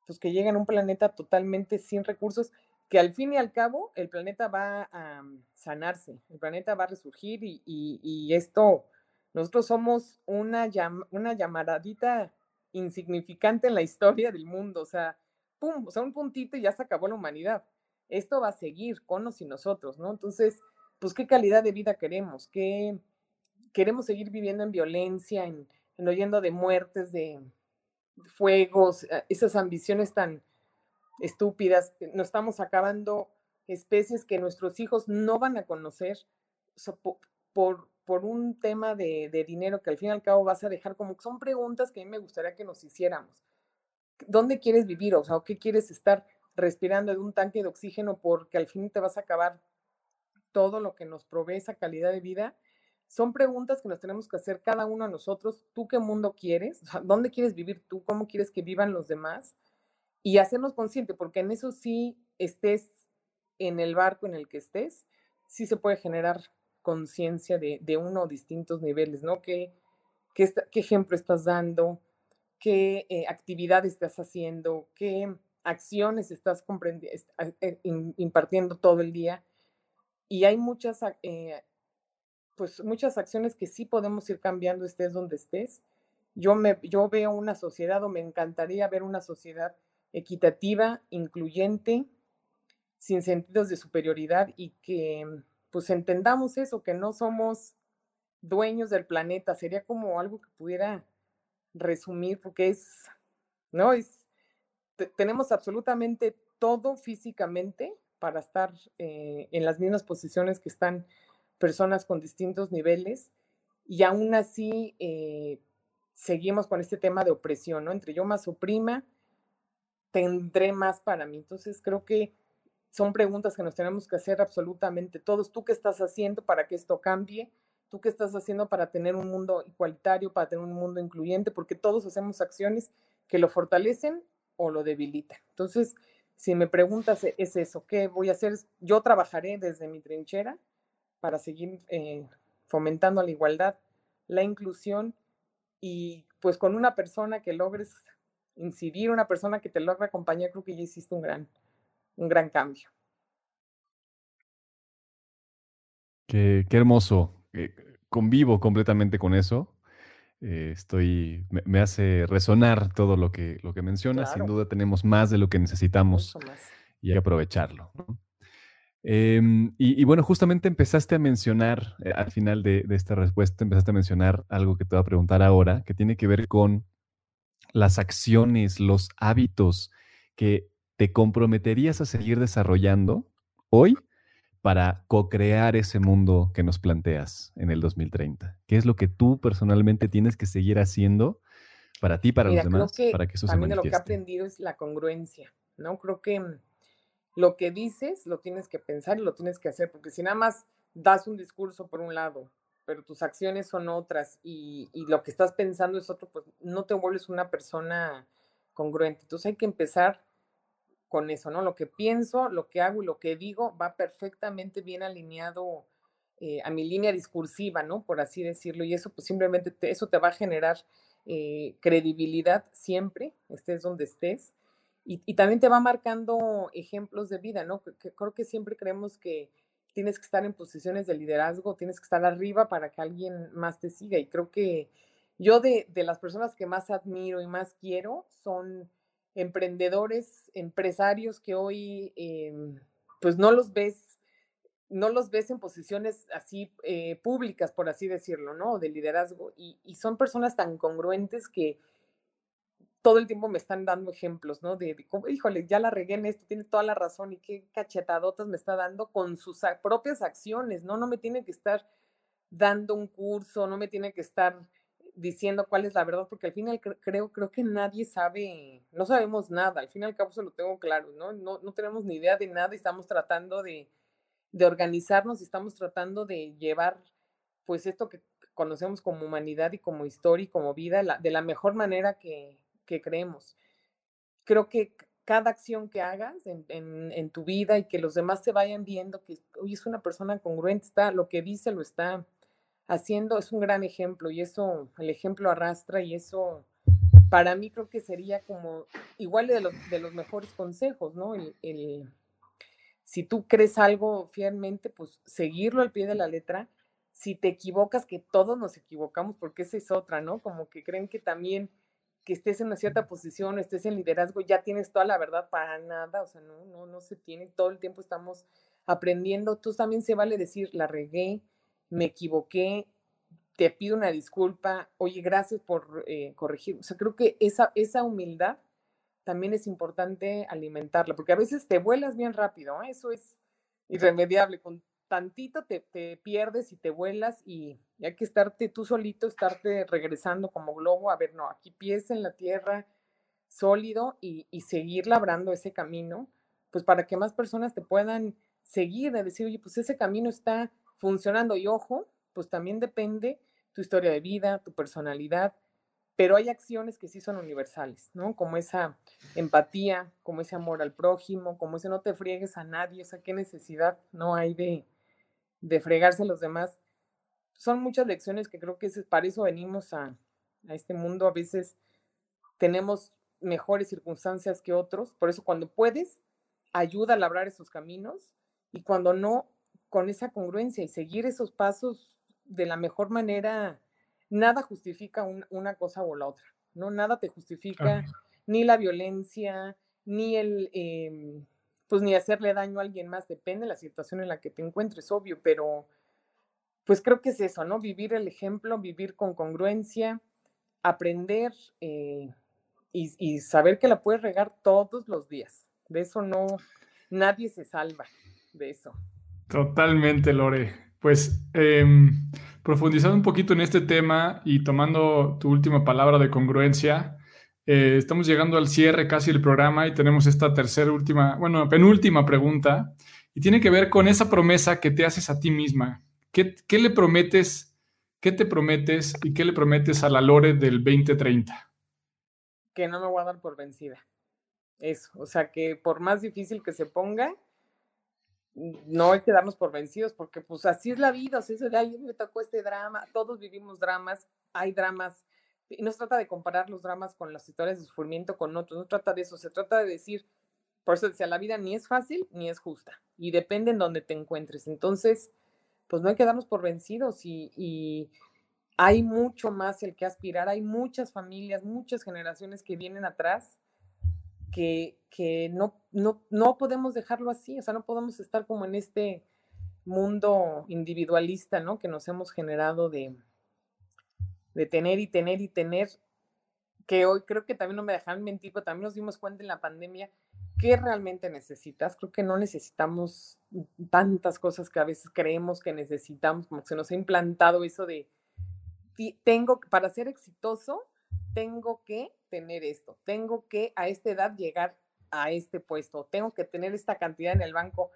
pues que lleguen a un planeta totalmente sin recursos, que al fin y al cabo el planeta va a sanarse, el planeta va a resurgir y, esto, nosotros somos una, una llamadita insignificante en la historia del mundo, o sea, pum, o sea, un puntito y ya se acabó la humanidad. Esto va a seguir con nosotros, ¿no? Entonces, pues qué calidad de vida queremos, queremos seguir viviendo en violencia, en, oyendo de muertes, de fuegos, eh, esas ambiciones tan estúpidas, nos estamos acabando especies que nuestros hijos no van a conocer por, por, un tema de, de, dinero que al fin y al cabo vas a dejar como son preguntas que a mí me gustaría que nos hiciéramos. ¿Dónde quieres vivir? O sea, ¿qué quieres estar respirando de un tanque de oxígeno porque al fin te vas a acabar todo lo que nos provee esa calidad de vida? Son preguntas que nos tenemos que hacer cada uno a nosotros. ¿Tú qué mundo quieres? ¿Dónde quieres vivir tú? ¿Cómo quieres que vivan los demás? Y hacernos consciente, porque en eso sí estés en el barco en el que estés, sí se puede generar conciencia de, uno o distintos niveles, ¿no? ¿Qué, qué, ejemplo estás dando? ¿Qué eh, actividad estás haciendo? ¿Qué acciones estás eh, impartiendo todo el día? Y hay muchas eh, pues muchas acciones que sí podemos ir cambiando estés donde estés. Yo, me, yo veo una sociedad o me encantaría ver una sociedad equitativa, incluyente, sin sentidos de superioridad y que pues entendamos eso, que no somos dueños del planeta. Sería como algo que pudiera resumir porque es, ¿no? Es, tenemos absolutamente todo físicamente para estar eh, en las mismas posiciones que están personas con distintos niveles y aún así eh, seguimos con este tema de opresión, ¿no? Entre yo más oprima, tendré más para mí. Entonces creo que son preguntas que nos tenemos que hacer absolutamente todos. ¿Tú qué estás haciendo para que esto cambie? ¿Tú qué estás haciendo para tener un mundo igualitario, para tener un mundo incluyente? Porque todos hacemos acciones que lo fortalecen o lo debilitan. Entonces, si me preguntas, e-, es eso, ¿qué voy a hacer? Yo trabajaré desde mi trinchera para seguir eh, fomentando la igualdad, la inclusión y pues con una persona que logres incidir, una persona que te logre acompañar, creo que ya hiciste un gran, un gran cambio. Qué, qué hermoso. Eh, convivo completamente con eso. Eh, estoy, me, hace resonar todo lo que, lo que mencionas. Sin duda tenemos más de lo que necesitamos y hay que aprovecharlo. Em, y, bueno, justamente empezaste a mencionar, eh, al final de, esta respuesta, empezaste a mencionar algo que te voy a preguntar ahora, que tiene que ver con las acciones, los hábitos que te comprometerías a seguir desarrollando hoy para co-crear ese mundo que nos planteas en el 2030. ¿Qué es lo que tú personalmente tienes que seguir haciendo para ti, para los demás, para que eso se manifieste? lo que he aprendido es la congruencia, ¿no? Creo que mm, lo que dices lo tienes que pensar y lo tienes que hacer, porque si nada más das un discurso por un lado, pero tus acciones son otras y, lo que estás pensando es otro, pues no te vuelves una persona congruente. Entonces hay que empezar con eso, ¿no? Lo que pienso, lo que hago y lo que digo va perfectamente bien alineado eh, a mi línea discursiva, ¿no? Por así decirlo. Y eso, pues simplemente eso te va a generar eh, credibilidad siempre, estés donde estés. Y, también te va marcando ejemplos de vida, ¿no? Creo que siempre creemos que tienes que estar en posiciones de liderazgo, tienes que estar arriba para que alguien más te siga. Y creo que yo de las personas que más admiro y más quiero son emprendedores, empresarios que hoy em, pues no los ves, no los ves en posiciones así eh, públicas, por así decirlo, ¿no? De liderazgo. Y, y, son personas tan congruentes que todo el tiempo me están dando ejemplos, ¿no? De, híjole, ya la regué en esto, tiene toda la razón y qué cachetadotas me está dando con sus propias acciones, ¿no? No me tiene que estar dando un curso, no me tiene que estar diciendo cuál es la verdad, porque al final creo, creo que nadie sabe, no sabemos nada, al fin y al cabo se lo tengo claro, ¿no? No, no tenemos ni idea de nada estamos tratando de, de organizarnos estamos tratando de llevar, pues, esto que conocemos como humanidad y como historia y como vida de la mejor manera que, que creemos. Creo que cada acción que hagas en, en, tu vida y que los demás te vayan viendo que hoy es una persona congruente, está, lo que dice lo está haciendo, es un gran ejemplo y eso, el ejemplo arrastra y eso para mí creo que sería como igual de los, de los mejores consejos, ¿no? El, el, si tú crees algo fielmente, pues seguirlo al pie de la letra. Si te equivocas, que todos nos equivocamos, porque esa es otra, ¿no? Como que creen que también que estés en una cierta posición, estés en liderazgo, ya tienes toda la verdad para nada, o sea, no, no, no se tiene, todo el tiempo estamos aprendiendo, tú también se vale decir, la regué, me equivoqué, te pido una disculpa, oye, gracias por eh, corregir. O sea, creo que esa, esa humildad también es importante alimentarla, porque a veces te vuelas bien rápido, ¿eh? eso es irremediable, con tantito te, pierdes y te vuelas y, hay que estarte tú solito, estarte regresando como globo, a ver, no, aquí pies en la tierra, sólido y, y seguir labrando ese camino, pues para que más personas te puedan seguir, de decir, oye, pues ese camino está funcionando y ojo, pues también depende tu historia de vida, tu personalidad, pero hay acciones que sí son universales, ¿no? Como esa empatía, como ese amor al prójimo, como ese no te friegues a nadie, o sea, qué necesidad no hay de, de fregarse a los demás. Son muchas lecciones que creo que es, para eso venimos a, a este mundo. A veces tenemos mejores circunstancias que otros, por eso cuando puedes, ayuda a labrar esos caminos y cuando no, con esa congruencia y seguir esos pasos de la mejor manera, nada justifica una cosa o la otra, ¿no? Nada te justifica ni la violencia, ni el, em, pues ni hacerle daño a alguien más, depende de la situación en la que te encuentres, obvio, pero pues creo que es eso, ¿no? Vivir el ejemplo, vivir con congruencia, aprender eh, y, y, saber que la puedes regar todos los días. De eso no, nadie se salva, de eso. Totalmente, Lore. Pues em, profundizando un poquito en este tema y tomando tu última palabra de congruencia, eh, estamos llegando al cierre casi del programa y tenemos esta tercera, última, bueno, penúltima pregunta y tiene que ver con esa promesa que te haces a ti misma. ¿Qué, qué le prometes? ¿Qué te prometes y qué le prometes a la Lore del 2030? Que no me voy a dar por vencida. Eso, o sea, que por más difícil que se ponga, no hay que darnos por vencidos, porque pues así es la vida, o sea, eso de ahí me tocó este drama, todos vivimos dramas, hay dramas, y no se trata de comparar los dramas con las historias de sufrimiento con otros, no trata de eso, se trata de decir, por eso decía, la vida ni es fácil ni es justa, y depende en donde te encuentres, entonces, pues no hay que darnos por vencidos y, y hay mucho más el que aspirar, hay muchas familias, muchas generaciones que vienen atrás que, no, no, no podemos dejarlo así, o sea, no podemos estar como en este mundo individualista, ¿no? Que nos hemos generado de, de tener y tener y tener, que hoy creo que también no me dejan mentir, pero también nos dimos cuenta en la pandemia qué realmente necesitas. Creo que no necesitamos tantas cosas que a veces creemos que necesitamos, como que se nos ha implantado eso de, tengo, para ser exitoso, tengo que tener esto, tengo que a esta edad llegar a este puesto, tengo que tener esta cantidad en el banco.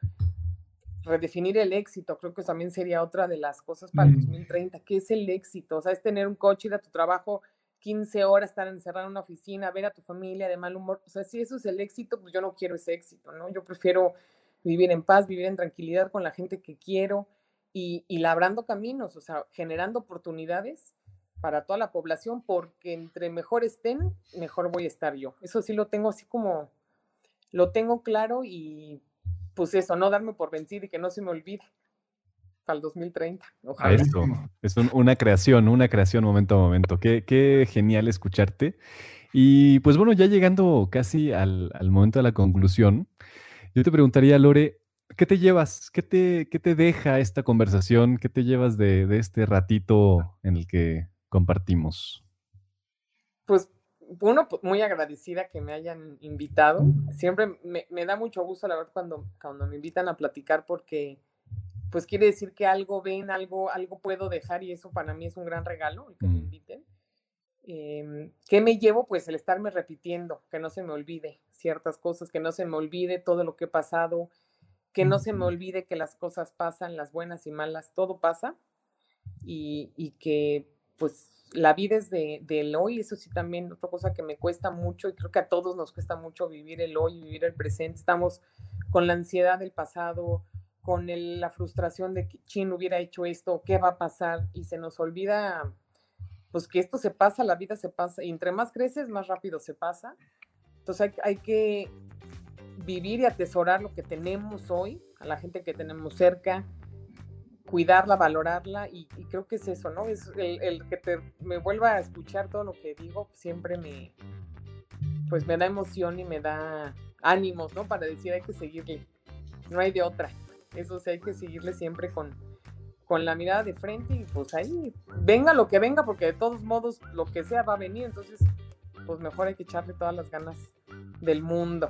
Redefinir el éxito, creo que también sería otra de las cosas para el 2030. ¿Qué es el éxito? O sea, es tener un coche, ir a tu trabajo 15 horas, estar encerrado en una oficina, ver a tu familia de mal humor. O sea, si eso es el éxito, pues yo no quiero ese éxito, ¿no? Yo prefiero vivir en paz, vivir en tranquilidad con la gente que quiero y, y labrando caminos, o sea, generando oportunidades para toda la población, porque entre mejor estén, mejor voy a estar yo. Eso sí lo tengo así como, lo tengo claro y pues eso, no darme por vencido y que no se me olvide para el 2030. Ojalá. Eso, es una creación, una creación momento a momento. Qué, qué, genial escucharte. Y pues bueno, ya llegando casi al, al, momento de la conclusión, yo te preguntaría, Lore, ¿qué te llevas? ¿Qué te, qué te deja esta conversación? ¿Qué te llevas de, de este ratito en el que compartimos? Pues uno, pues, muy agradecida que me hayan invitado. Siempre me, da mucho gusto, la verdad, cuando, cuando me invitan a platicar porque pues quiere decir que algo ven, algo, algo puedo dejar y eso para mí es un gran regalo, el que me mm. inviten. Em, ¿Qué me llevo? Pues el estarme repitiendo, que no se me olvide ciertas cosas, que no se me olvide todo lo que he pasado, que no se me olvide que las cosas pasan, las buenas y malas, todo pasa y, y que pues la vida es de, del hoy, eso sí también otra cosa que me cuesta mucho y creo que a todos nos cuesta mucho vivir el hoy, vivir el presente. Estamos con la ansiedad del pasado, con la frustración de que Chin hubiera hecho esto, qué va a pasar y se nos olvida pues que esto se pasa, la vida se pasa y entre más creces, más rápido se pasa. Entonces hay, hay que vivir y atesorar lo que tenemos hoy, a la gente que tenemos cerca, cuidarla, valorarla y, creo que es eso, ¿no? Es el, que me vuelva a escuchar todo lo que digo, siempre me, pues me da emoción y me da ánimos, ¿no? Para decir hay que seguirle, no hay de otra, eso sí hay que seguirle siempre con, con la mirada de frente y pues ahí, venga lo que venga, porque de todos modos lo que sea va a venir, entonces pues mejor hay que echarle todas las ganas del mundo.